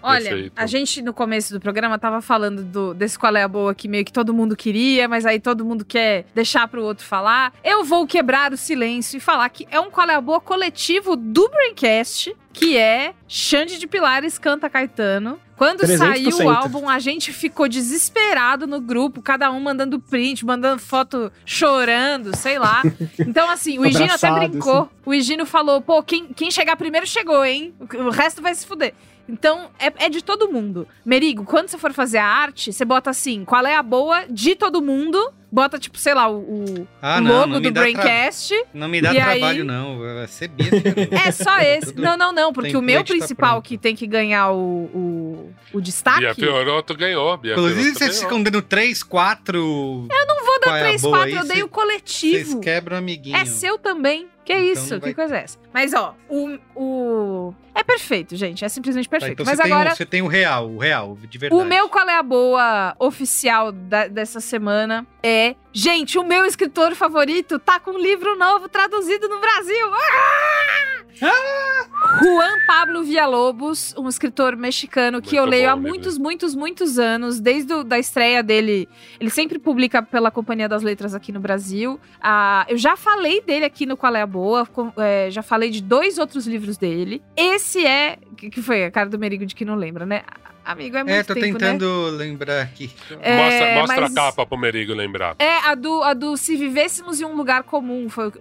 Olha, Perfeito. a gente no começo do programa tava falando do, desse qual é a boa que meio que todo mundo queria, mas aí todo mundo quer deixar pro outro falar. Eu vou quebrar o silêncio e falar que é um qual é a boa coletivo do Braincast, que é Xande de Pilares canta Caetano. Quando 300%. saiu o álbum, a gente ficou desesperado no grupo, cada um mandando print, mandando foto chorando, sei lá. Então, assim, o Higino até brincou. Assim. O Higino falou: pô, quem, quem chegar primeiro chegou, hein? O resto vai se fuder. Então, é, é, de todo mundo. Merigo, quando você for fazer a arte, você bota assim, qual é a boa de todo mundo. Bota, tipo, sei lá, o, o ah, logo não, não do Braincast. Não me dá trabalho, aí... não. Vai ser bicho. é só esse. não, não, não. Porque o meu tá principal tá que tem que ganhar o, o, o destaque. Bia Fioroto ganhou. Bia Inclusive, vocês ficam dando 3, 4. Eu não vou dar 3, 4, eu dei o coletivo. Vocês quebram amiguinho. É seu também. Que então isso? Que coisa é essa? Mas, ó, o, o. É perfeito, gente. É simplesmente perfeito. Tá, então Mas você agora. Tem, você tem o real, o real, de verdade. O meu qual é a boa oficial da, dessa semana é. Gente, o meu escritor favorito tá com um livro novo traduzido no Brasil. Ah! Ah! Juan Pablo Villalobos, um escritor mexicano que muito eu leio bom, há muitos, né? muitos, muitos anos, desde a da estreia dele. Ele sempre publica pela Companhia das Letras aqui no Brasil. Ah, eu já falei dele aqui no Qual é a Boa, com, é, já falei de dois outros livros dele. Esse é. que foi a cara do Merigo de que não lembra, né? Amigo, é muito É, tô tempo, tentando né? lembrar aqui. É, mostra mostra mas... a capa pro Merigo lembrar. É, a do, a do Se Vivêssemos em um Lugar Comum, foi,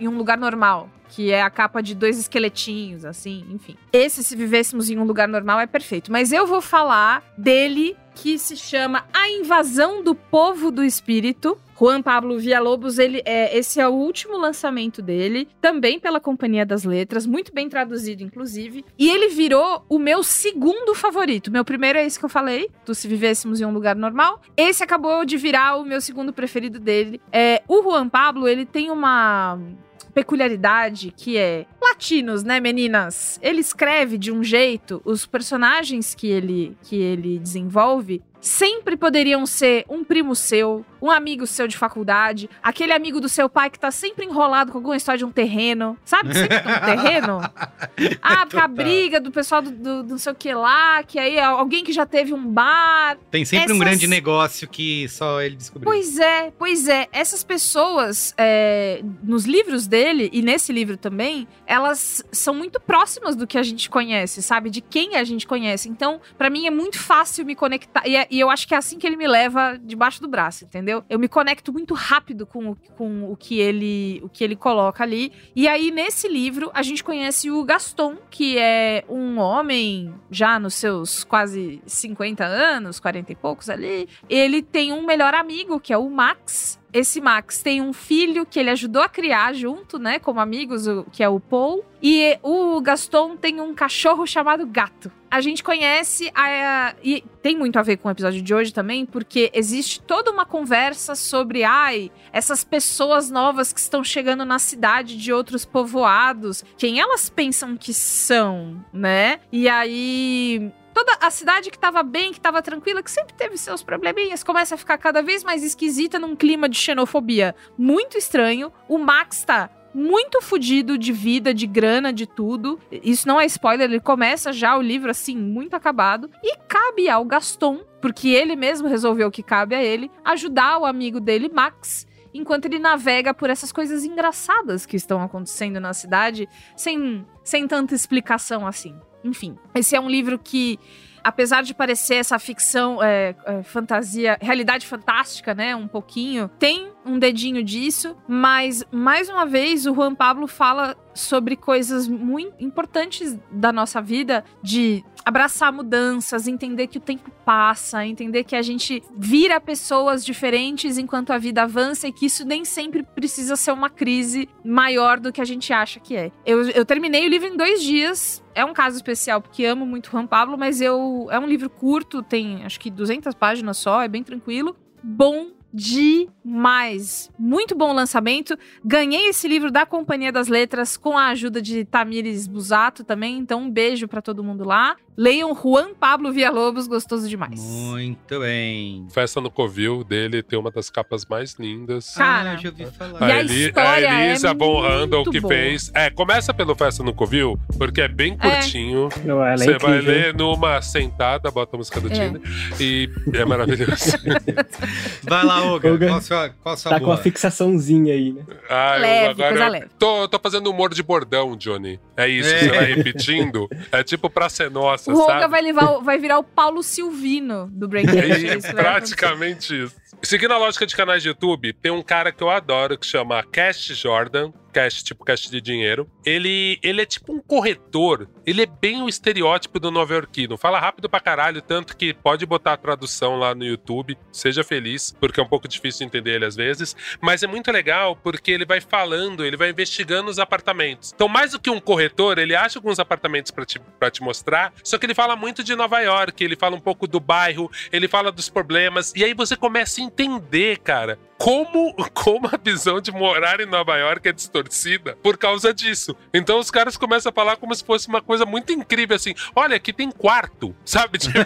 em um lugar normal. Que é a capa de dois esqueletinhos, assim, enfim. Esse, Se Vivêssemos em um Lugar Normal, é perfeito. Mas eu vou falar dele, que se chama A Invasão do Povo do Espírito, Juan Pablo Villalobos, ele é, esse é o último lançamento dele, também pela Companhia das Letras, muito bem traduzido, inclusive. E ele virou o meu segundo favorito. Meu primeiro é esse que eu falei, do Se Vivêssemos em um Lugar Normal. Esse acabou de virar o meu segundo preferido dele. É, o Juan Pablo, ele tem uma peculiaridade que é latinos, né, meninas? Ele escreve de um jeito, os personagens que ele que ele desenvolve sempre poderiam ser um primo seu, um amigo seu de faculdade, aquele amigo do seu pai que tá sempre enrolado com alguma história de um terreno. Sabe sempre tem um terreno? Ah, porque a briga do pessoal do, do, do não sei o que lá, que aí alguém que já teve um bar. Tem sempre Essas... um grande negócio que só ele descobriu. Pois é, pois é. Essas pessoas, é, nos livros dele, e nesse livro também, elas são muito próximas do que a gente conhece, sabe? De quem a gente conhece. Então, para mim é muito fácil me conectar. E, é, e eu acho que é assim que ele me leva debaixo do braço, entendeu? Entendeu? Eu me conecto muito rápido com, com o, que ele, o que ele coloca ali. E aí, nesse livro, a gente conhece o Gaston, que é um homem já nos seus quase 50 anos, 40 e poucos ali. Ele tem um melhor amigo, que é o Max, esse Max tem um filho que ele ajudou a criar junto, né, como amigos, que é o Paul. E o Gaston tem um cachorro chamado Gato. A gente conhece a, e tem muito a ver com o episódio de hoje também, porque existe toda uma conversa sobre ai, essas pessoas novas que estão chegando na cidade de outros povoados, quem elas pensam que são, né? E aí toda a cidade que tava bem, que tava tranquila, que sempre teve seus probleminhas, começa a ficar cada vez mais esquisita num clima de xenofobia muito estranho. O Max tá muito fodido de vida, de grana, de tudo. Isso não é spoiler, ele começa já o livro assim, muito acabado. E cabe ao Gaston, porque ele mesmo resolveu que cabe a ele, ajudar o amigo dele, Max, enquanto ele navega por essas coisas engraçadas que estão acontecendo na cidade, sem, sem tanta explicação assim. Enfim, esse é um livro que apesar de parecer essa ficção, é, é, fantasia, realidade fantástica, né? Um pouquinho, tem um dedinho disso, mas mais uma vez o Juan Pablo fala sobre coisas muito importantes da nossa vida, de abraçar mudanças, entender que o tempo passa, entender que a gente vira pessoas diferentes enquanto a vida avança e que isso nem sempre precisa ser uma crise maior do que a gente acha que é. Eu, eu terminei o livro em dois dias. É um caso especial porque amo muito Juan Pablo, mas eu é um livro curto, tem acho que 200 páginas só, é bem tranquilo. Bom demais. Muito bom lançamento. Ganhei esse livro da Companhia das Letras com a ajuda de Tamires Busato também, então um beijo para todo mundo lá. Leiam Juan Pablo Villalobos, gostoso demais. Muito bem. Festa no Covil dele tem uma das capas mais lindas. Cara, ah, já ouvi falar. A, história a Elisa é Von Randall que boa. fez. É, começa pelo Festa no Covil, porque é bem curtinho. Não, ela é Você vai incrível. ler numa sentada, bota a música do É. Tinder. E é maravilhoso. Vai lá, Olga. Olga. Qual a sua, qual a sua Tá com boa? uma fixaçãozinha aí, né? Ah, eu Leve, agora coisa eu leve. Tô, tô fazendo humor de bordão, Johnny. É isso, É. você vai repetindo. É tipo pra ser nossa, O Olga sabe? vai, levar, o- vai virar o Paulo Silvino do Breakdance. É isso praticamente isso. Seguindo a lógica de canais de YouTube, tem um cara que eu adoro que chama Cash Jordan. Cash, tipo cash de dinheiro. Ele, ele é tipo um corretor. Ele é bem o estereótipo do nova-iorquino. Fala rápido pra caralho, tanto que pode botar a tradução lá no YouTube. Seja feliz, porque é um pouco difícil de entender ele às vezes. Mas é muito legal porque ele vai falando, ele vai investigando os apartamentos. Então, mais do que um corretor, ele acha alguns apartamentos pra te, pra te mostrar. Só que ele fala muito de Nova York, ele fala um pouco do bairro, ele fala dos problemas. E aí você começa a entender, cara, como, como a visão de morar em Nova York é distorcida por causa disso. Então os caras começam a falar como se fosse uma coisa muito incrível, assim. Olha, aqui tem quarto, sabe? Tipo,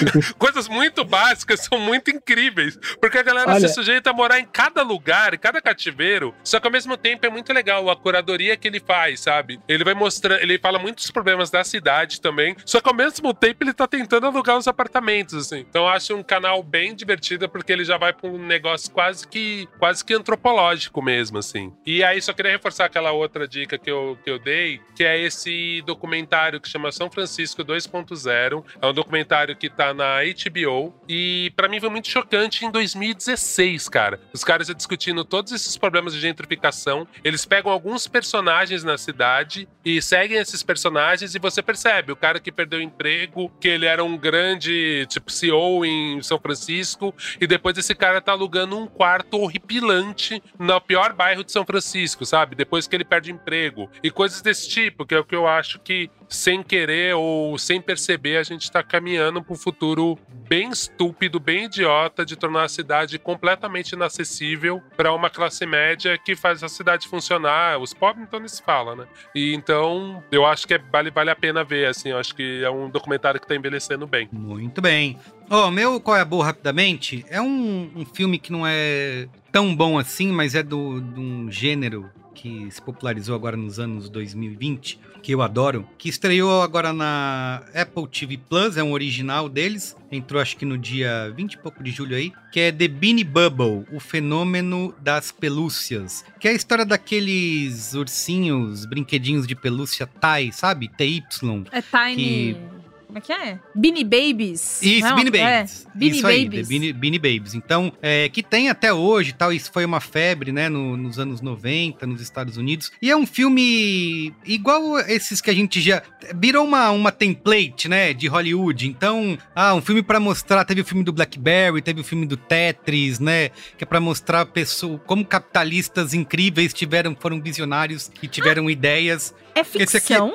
coisas muito básicas são muito incríveis. Porque a galera Olha- se sujeita a morar em cada lugar, em cada cativeiro. Só que ao mesmo tempo é muito legal a curadoria que ele faz, sabe? Ele vai mostrando, ele fala muitos problemas da cidade também. Só que ao mesmo tempo ele tá tentando alugar os apartamentos, assim. Então eu acho um canal bem divertido porque ele já vai pra um negócio quase que quase que antropológico mesmo, assim. E aí só queria reforçar aquela outra dica que eu, que eu dei, que é esse documentário que chama São Francisco 2.0. É um documentário que tá na HBO e pra mim foi muito chocante em 2016, cara. Os caras discutindo todos esses problemas de gentrificação. Eles pegam alguns personagens na cidade e seguem esses personagens e você percebe o cara que perdeu o emprego, que ele era um grande, tipo, CEO em São Francisco e depois esse cara tá alugando um quarto horripilante no pior bairro de São Francisco, sabe? Depois que ele perde emprego e coisas desse tipo, que é o que eu acho que sem querer ou sem perceber a gente tá caminhando para um futuro bem estúpido, bem idiota de tornar a cidade completamente inacessível para uma classe média que faz a cidade funcionar. Os pobres então nem se fala, né? E então eu acho que é- vale, vale a pena ver, assim, eu acho que é um documentário que tá envelhecendo bem. Muito bem. Ó, meu Qual é a Boa rapidamente é um, um filme que não é tão bom assim, mas é do, de um gênero que se popularizou agora nos anos 2020, que eu adoro, que estreou agora na Apple TV Plus, é um original deles, entrou acho que no dia 20 e pouco de julho aí, que é The Beanie Bubble, o fenômeno das pelúcias, que é a história daqueles ursinhos, brinquedinhos de pelúcia TAI, sabe? TY, É Tiny. Que- Como é que é? Beanie Babies. Isso, não? Beanie Babies. É, Beanie isso aí, Babies. The Beanie, Beanie Babies. Então, é, que tem até hoje, tal, isso foi uma febre, né, no- nos anos 90, nos Estados Unidos. E é um filme igual esses que a gente já... Virou uma, uma template, né, de Hollywood. Então, ah, um filme pra mostrar... Teve o filme do Blackberry, teve o filme do Tetris, né, que é pra mostrar pessoa, como capitalistas incríveis tiveram, foram visionários e tiveram ideias. É Esse aqui- ficção?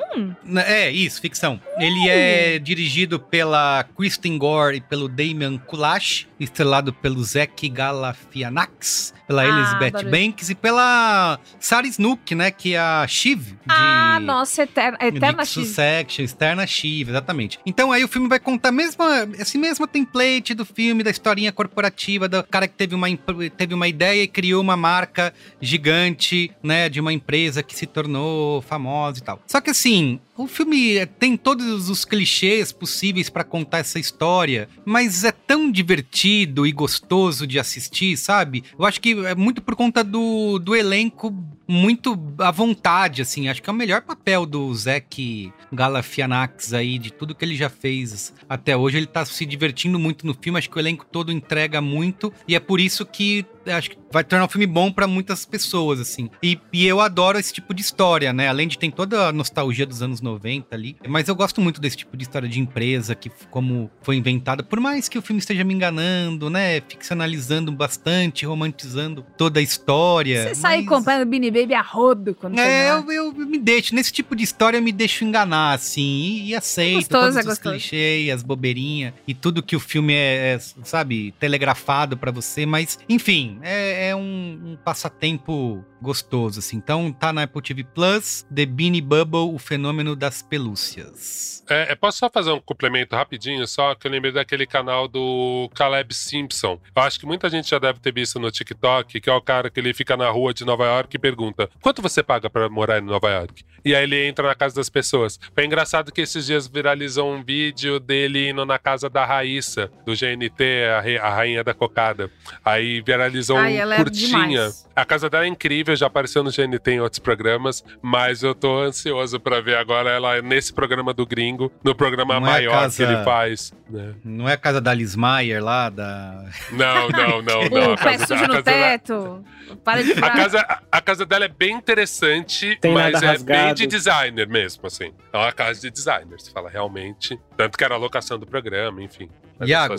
É, isso, ficção. Ele é dirigido pela Kristen Gore e pelo Damian Kulash, estrelado pelo Zach Galafianax, pela Ah, Elizabeth Banks e pela Sarah Snook, né, que é a Shiv de... Ah, nossa, Eterna, Eterna de X. Succession, Externa Shiv, exatamente. Então aí o filme vai contar a mesma, esse mesmo template do filme, da historinha corporativa, do cara que teve uma, teve uma ideia e criou uma marca gigante, né, de uma empresa que se tornou famosa e tal. Só que assim, o filme tem todos os clichês possíveis pra contar essa história, mas é tão divertido e gostoso de assistir, sabe? Eu acho que é muito por conta do, do elenco muito à vontade, assim. Acho que é o melhor papel do Zac Galafianax aí, de tudo que ele já fez até hoje. Ele tá se divertindo muito no filme, acho que o elenco todo entrega muito, e é por isso que acho que vai tornar um filme bom para muitas pessoas, assim. E, e, eu adoro esse tipo de história, né? Além de ter toda a nostalgia dos anos 90 ali. Mas eu gosto muito desse tipo de história de empresa, que como foi inventada. Por mais que o filme esteja me enganando, né? Ficcionalizando bastante, romantizando toda a história. Você mas... sai comprando Beanie Baby a rodo quando É, eu, eu, me deixo. Nesse tipo de história eu me deixo enganar, assim. E, e aceito é gostoso, todos é os clichês, as bobeirinhas e tudo que o filme é, é sabe, telegrafado para você. Mas, enfim, é, é um, um, passatempo gostoso, assim. Então tá na Apple TV Plus, The Beanie Bubble, o fenômeno das pelúcias. É, é, posso só fazer um complemento rapidinho, só que eu lembrei daquele canal do Caleb Simpson. Eu acho que muita gente já deve ter visto no TikTok, que é o cara que ele fica na rua de Nova York e pergunta: quanto você paga para morar em Nova York? E aí ele entra na casa das pessoas. Foi engraçado que esses dias viralizou um vídeo dele indo na casa da Raíssa, do GNT, a, a rainha da cocada. Aí viralizou Ai, um é curtinha. É a casa dela é incrível, já apareceu no GNT em outros programas, mas eu tô ansioso para ver agora ela nesse programa do Gringo, no programa não maior é casa... que ele faz. Né? Não é a casa da Liz Mayer lá, da. Não, não, não, não. o pé sujo no teto. Da... Para de a casa, a casa dela é bem interessante, Tem mas é bem de designer mesmo, assim. É uma casa de designer, se fala realmente. Tanto que era a locação do programa, enfim. Iago,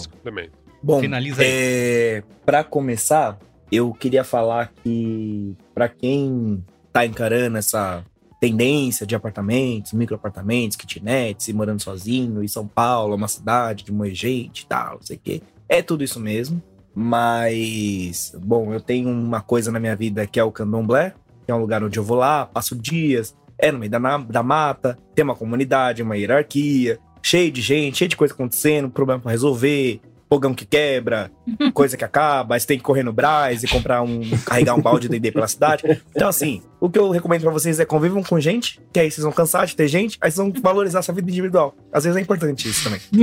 Bom, Finaliza aí. É, pra começar, eu queria falar que para quem tá encarando essa tendência de apartamentos, microapartamentos, kitnets, e morando sozinho, e São Paulo uma cidade de muita gente e tal, não sei o quê. É tudo isso mesmo. Mas, bom, eu tenho uma coisa na minha vida que é o candomblé, que é um lugar onde eu vou lá, passo dias, é no meio da, da mata, tem uma comunidade, uma hierarquia, cheio de gente, cheio de coisa acontecendo, problema para resolver, fogão que quebra, coisa que acaba, aí você tem que correr no Braz e comprar um. carregar um balde de D&D pela cidade. Então, assim, o que eu recomendo para vocês é convivam com gente, que aí vocês vão cansar de ter gente, aí vocês vão valorizar sua vida individual. Às vezes é importante isso também.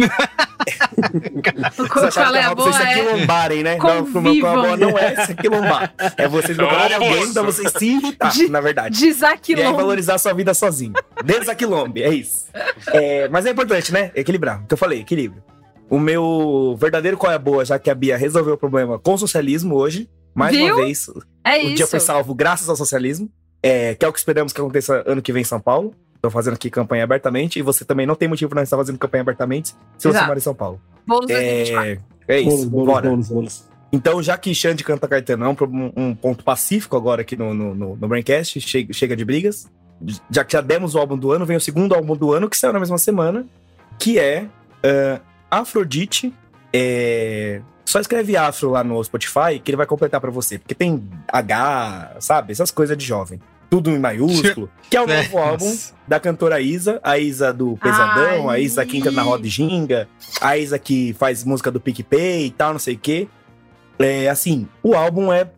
vocês acharam que é vocês se aquilombarem, né? Não, pro meu boa não é se aquilombar. É vocês procurarem alguém pra vocês se irritar, de, na verdade. Desaquilombe. E aí valorizar sua vida sozinho. Desaquilombe, é isso. É, mas é importante, né? Equilibrar. O que eu falei, equilíbrio. O meu verdadeiro qual é a boa, já que a Bia resolveu o problema com o socialismo hoje. Mais Viu? uma vez, é o isso. dia foi salvo graças ao socialismo. É, que é o que esperamos que aconteça ano que vem em São Paulo. Estou fazendo aqui campanha abertamente. E você também não tem motivo para não estar fazendo campanha abertamente se Exato. você mora em São Paulo. Bônus é, é isso, bônus, bora. Bônus, bônus. Então, já que Xande canta Caetano é um, um, ponto pacífico agora aqui no, no, no, no Braincast, chega, chega de brigas. Já que já demos o álbum do ano, vem o segundo álbum do ano, que saiu na mesma semana, que é uh, Afrodite. É... Só escreve Afro lá no Spotify que ele vai completar para você. Porque tem H, sabe? Essas coisas de jovem. Tudo em maiúsculo. que é o novo álbum da cantora Isa. A Isa do Pesadão, Ai. a Isa que entra na roda ginga, a Isa que faz música do PicPay e tal, não sei o quê. É, assim, o álbum é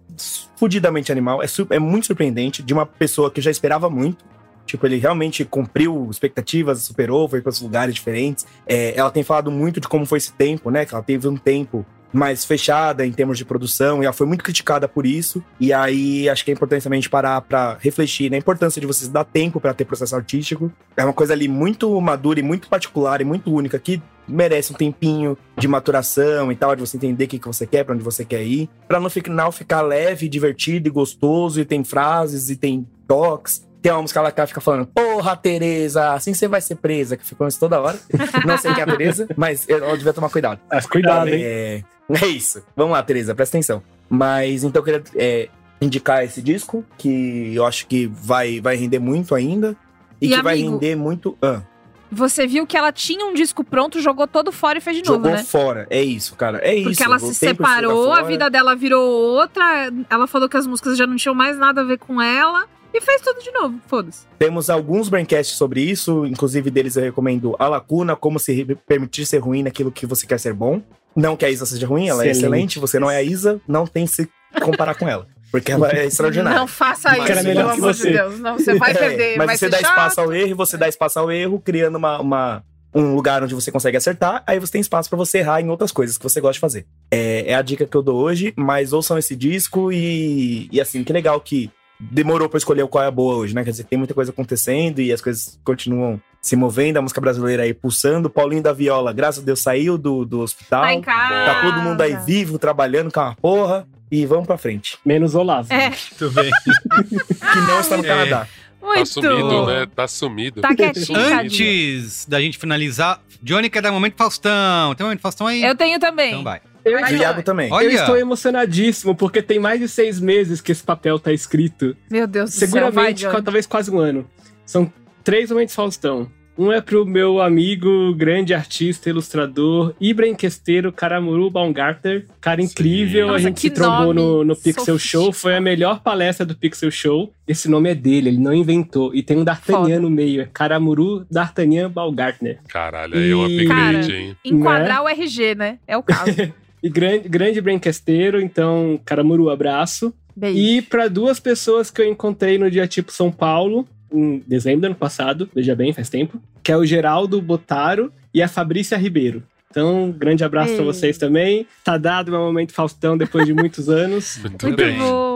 fudidamente animal, é, é muito surpreendente, de uma pessoa que eu já esperava muito. Tipo, ele realmente cumpriu expectativas, superou, foi para os lugares diferentes. É, ela tem falado muito de como foi esse tempo, né? Que ela teve um tempo mais fechada em termos de produção, e ela foi muito criticada por isso. E aí acho que é importante também a gente parar para refletir na importância de vocês dar tempo para ter processo artístico. É uma coisa ali muito madura e muito particular e muito única que merece um tempinho de maturação e tal, de você entender o que, que você quer, para onde você quer ir, para no final ficar leve, divertido e gostoso, e tem frases e tem toques tem uma música lá que ela fica falando, porra, Tereza, assim você vai ser presa, que ficou isso toda hora. Não sei quem é a Tereza, mas ela devia tomar cuidado. Mas cuidado, hein? É, é isso. Vamos lá, Tereza, presta atenção. Mas então eu queria é, indicar esse disco, que eu acho que vai, vai render muito ainda. E, e que amigo, vai render muito. Ah. Você viu que ela tinha um disco pronto, jogou todo fora e fez de jogou novo, né? Jogou fora, é isso, cara. É isso. Porque ela se separou, a vida dela virou outra. Ela falou que as músicas já não tinham mais nada a ver com ela. E fez tudo de novo, foda-se. Temos alguns braincasts sobre isso, inclusive deles eu recomendo A Lacuna, Como se permitir ser ruim naquilo que você quer ser bom. Não que a Isa seja ruim, ela excelente. é excelente, você não é a Isa, não tem que se comparar com ela. Porque ela é extraordinária. Não faça isso, é pelo amor de Deus. Não, você vai é, perder. Mas você dá chato. espaço ao erro, você dá espaço ao erro, criando uma, uma, um lugar onde você consegue acertar, aí você tem espaço para você errar em outras coisas que você gosta de fazer. É, é, a dica que eu dou hoje, mas ouçam esse disco e, e assim, que legal que demorou pra escolher qual é a boa hoje, né? Quer dizer, tem muita coisa acontecendo e as coisas continuam se movendo, a música brasileira aí pulsando. Paulinho da Viola, graças a Deus, saiu do, do hospital. Tá em casa. Tá todo mundo aí vivo, trabalhando com uma porra. E vamos pra frente. Menos Olavo. É, Muito bem. Que não está no É. Canadá. muito. Tá sumido, né? Tá sumido. Tá quietinho. Antes da gente finalizar, Johnny quer dar um momento Faustão. Tem um momento Faustão aí? Eu tenho também. Então vai. Eu, E o Iago também. Olha. eu estou emocionadíssimo, porque tem mais de seis meses que esse papel tá escrito. Meu Deus do céu, Seguramente, Johnny. qua- talvez quase um ano. São três momentos Faustão. Um é pro meu amigo, grande artista, ilustrador, Ibrenquesteiro Karamuru Baumgartner. Cara incrível, a Nossa, gente que se trombou no, no Pixel Show. Foi a melhor palestra do Pixel Show. Esse nome é dele, ele não inventou. E tem um D'Artagnan no meio, é Karamuru D'Artagnan Baumgartner. Caralho, aí eu E- upgrade, hein? Enquadrar o RG, né? É o caso. E grande, grande Brenquesteiro, então, Karamuru, abraço. Beijo. E para duas pessoas que eu encontrei no dia tipo São Paulo, em dezembro do ano passado, veja bem, faz tempo, que é o Geraldo Botaro e a Fabrícia Ribeiro. Então, grande abraço pra vocês também. Tá dado meu momento Faustão depois de muitos anos. Muito, Muito bem. bom.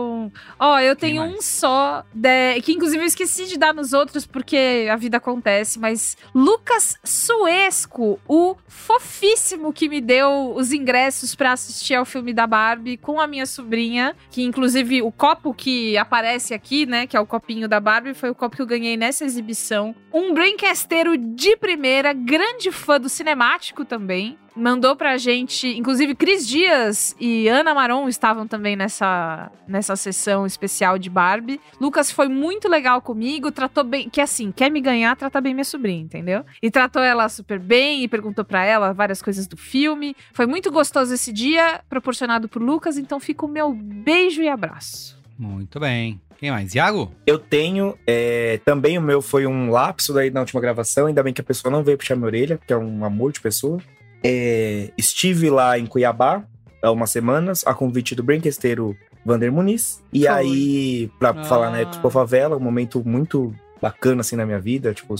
Ó, eu tenho um só, de- que inclusive eu esqueci de dar nos outros porque a vida acontece, mas Lucas Suesco, o fofíssimo que me deu os ingressos pra assistir ao filme da Barbie com a minha sobrinha, que inclusive o copo que aparece aqui, né, que é o copinho da Barbie, foi o copo que eu ganhei nessa exibição. Um braincasteiro de primeira, grande fã do cinemático também. Mandou pra gente, inclusive Cris Dias e Ana Maron estavam também nessa, nessa sessão especial de Barbie. Lucas foi muito legal comigo, tratou bem, que assim, quer me ganhar, trata bem minha sobrinha, entendeu? E tratou ela super bem e perguntou pra ela várias coisas do filme. Foi muito gostoso esse dia, proporcionado por Lucas, então fica o meu beijo e abraço. Muito bem. Quem mais? Iago? Eu tenho, é, também o meu foi um lapso daí na última gravação, ainda bem que a pessoa não veio puxar minha orelha, que é um amor de pessoa. É, estive lá em Cuiabá há umas semanas, a convite do brinquesteiro Vander Muniz. E Foi. aí, pra Ah. falar na Expo Favela, um momento muito bacana assim na minha vida, tipo,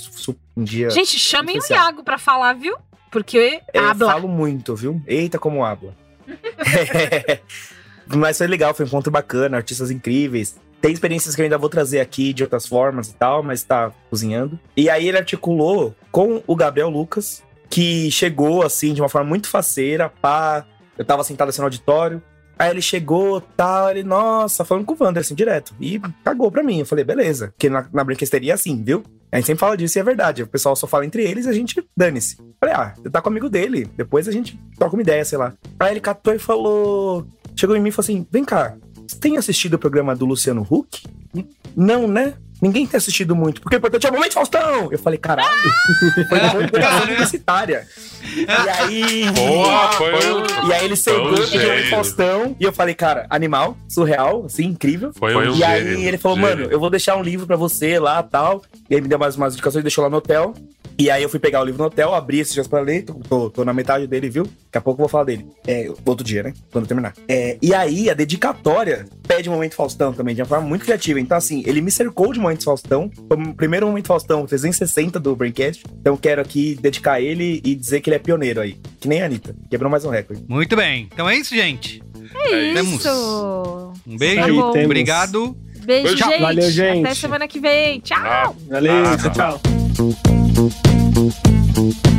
um dia. Gente, chamem o. Iago pra falar, viu? Porque É, habla. falo muito, viu? Eita, como habla. Mas foi legal, foi um encontro bacana, artistas incríveis. Tem experiências que eu ainda vou trazer aqui de outras formas e tal, mas tá cozinhando. E aí ele articulou com o Gabriel Lucas, que chegou assim, de uma forma muito faceira, pá. Eu tava sentado assim no auditório. Aí ele chegou, tal, ele, nossa, falando com o Wander, assim, direto. E cagou pra mim. Eu falei, beleza. Porque na, na brinquesteria é assim, viu? A gente sempre fala disso e é verdade. O pessoal só fala entre eles e a gente dane-se. Falei, ah, você tá com amigo dele. Depois a gente troca uma ideia, sei lá. Aí ele catou e falou. Chegou em mim e falou assim: vem cá, você tem assistido o programa do Luciano Huck? Não, né? Ninguém tem assistido muito, porque o importante é o Momento Faustão! Eu falei, caralho, foi uma comunicação universitária. E aí. Boa, foi um- E aí ele um chegou pro Momento. Faustão e eu falei, cara, animal, surreal, assim, incrível. Foi um E aí ele falou, gênio. mano, eu vou deixar um livro pra você lá tal. E aí me deu mais umas indicações, deixou lá no hotel. E aí eu fui pegar o livro no hotel, abri esses dias pra ler, tô, tô- tô na metade dele, viu? Daqui a pouco eu vou falar dele. É, outro dia, né? Quando terminar. É, e aí a dedicatória pede um momento Faustão também, de uma forma muito criativa. Então, assim, ele me cercou de momentos Faustão. Foi o primeiro momento Faustão 360 do Braincast. Então, quero aqui dedicar ele e dizer que ele é pioneiro aí. Que nem a Anitta. Quebrou mais um recorde. Muito bem. Então é isso, gente. É Temos. isso. Um beijo. Tá bom. Temos. Obrigado. Beijo, Tchau. gente. Valeu, gente. Até semana que vem. Tchau. Ah. Valeu, Ah, tchau, tá. tchau.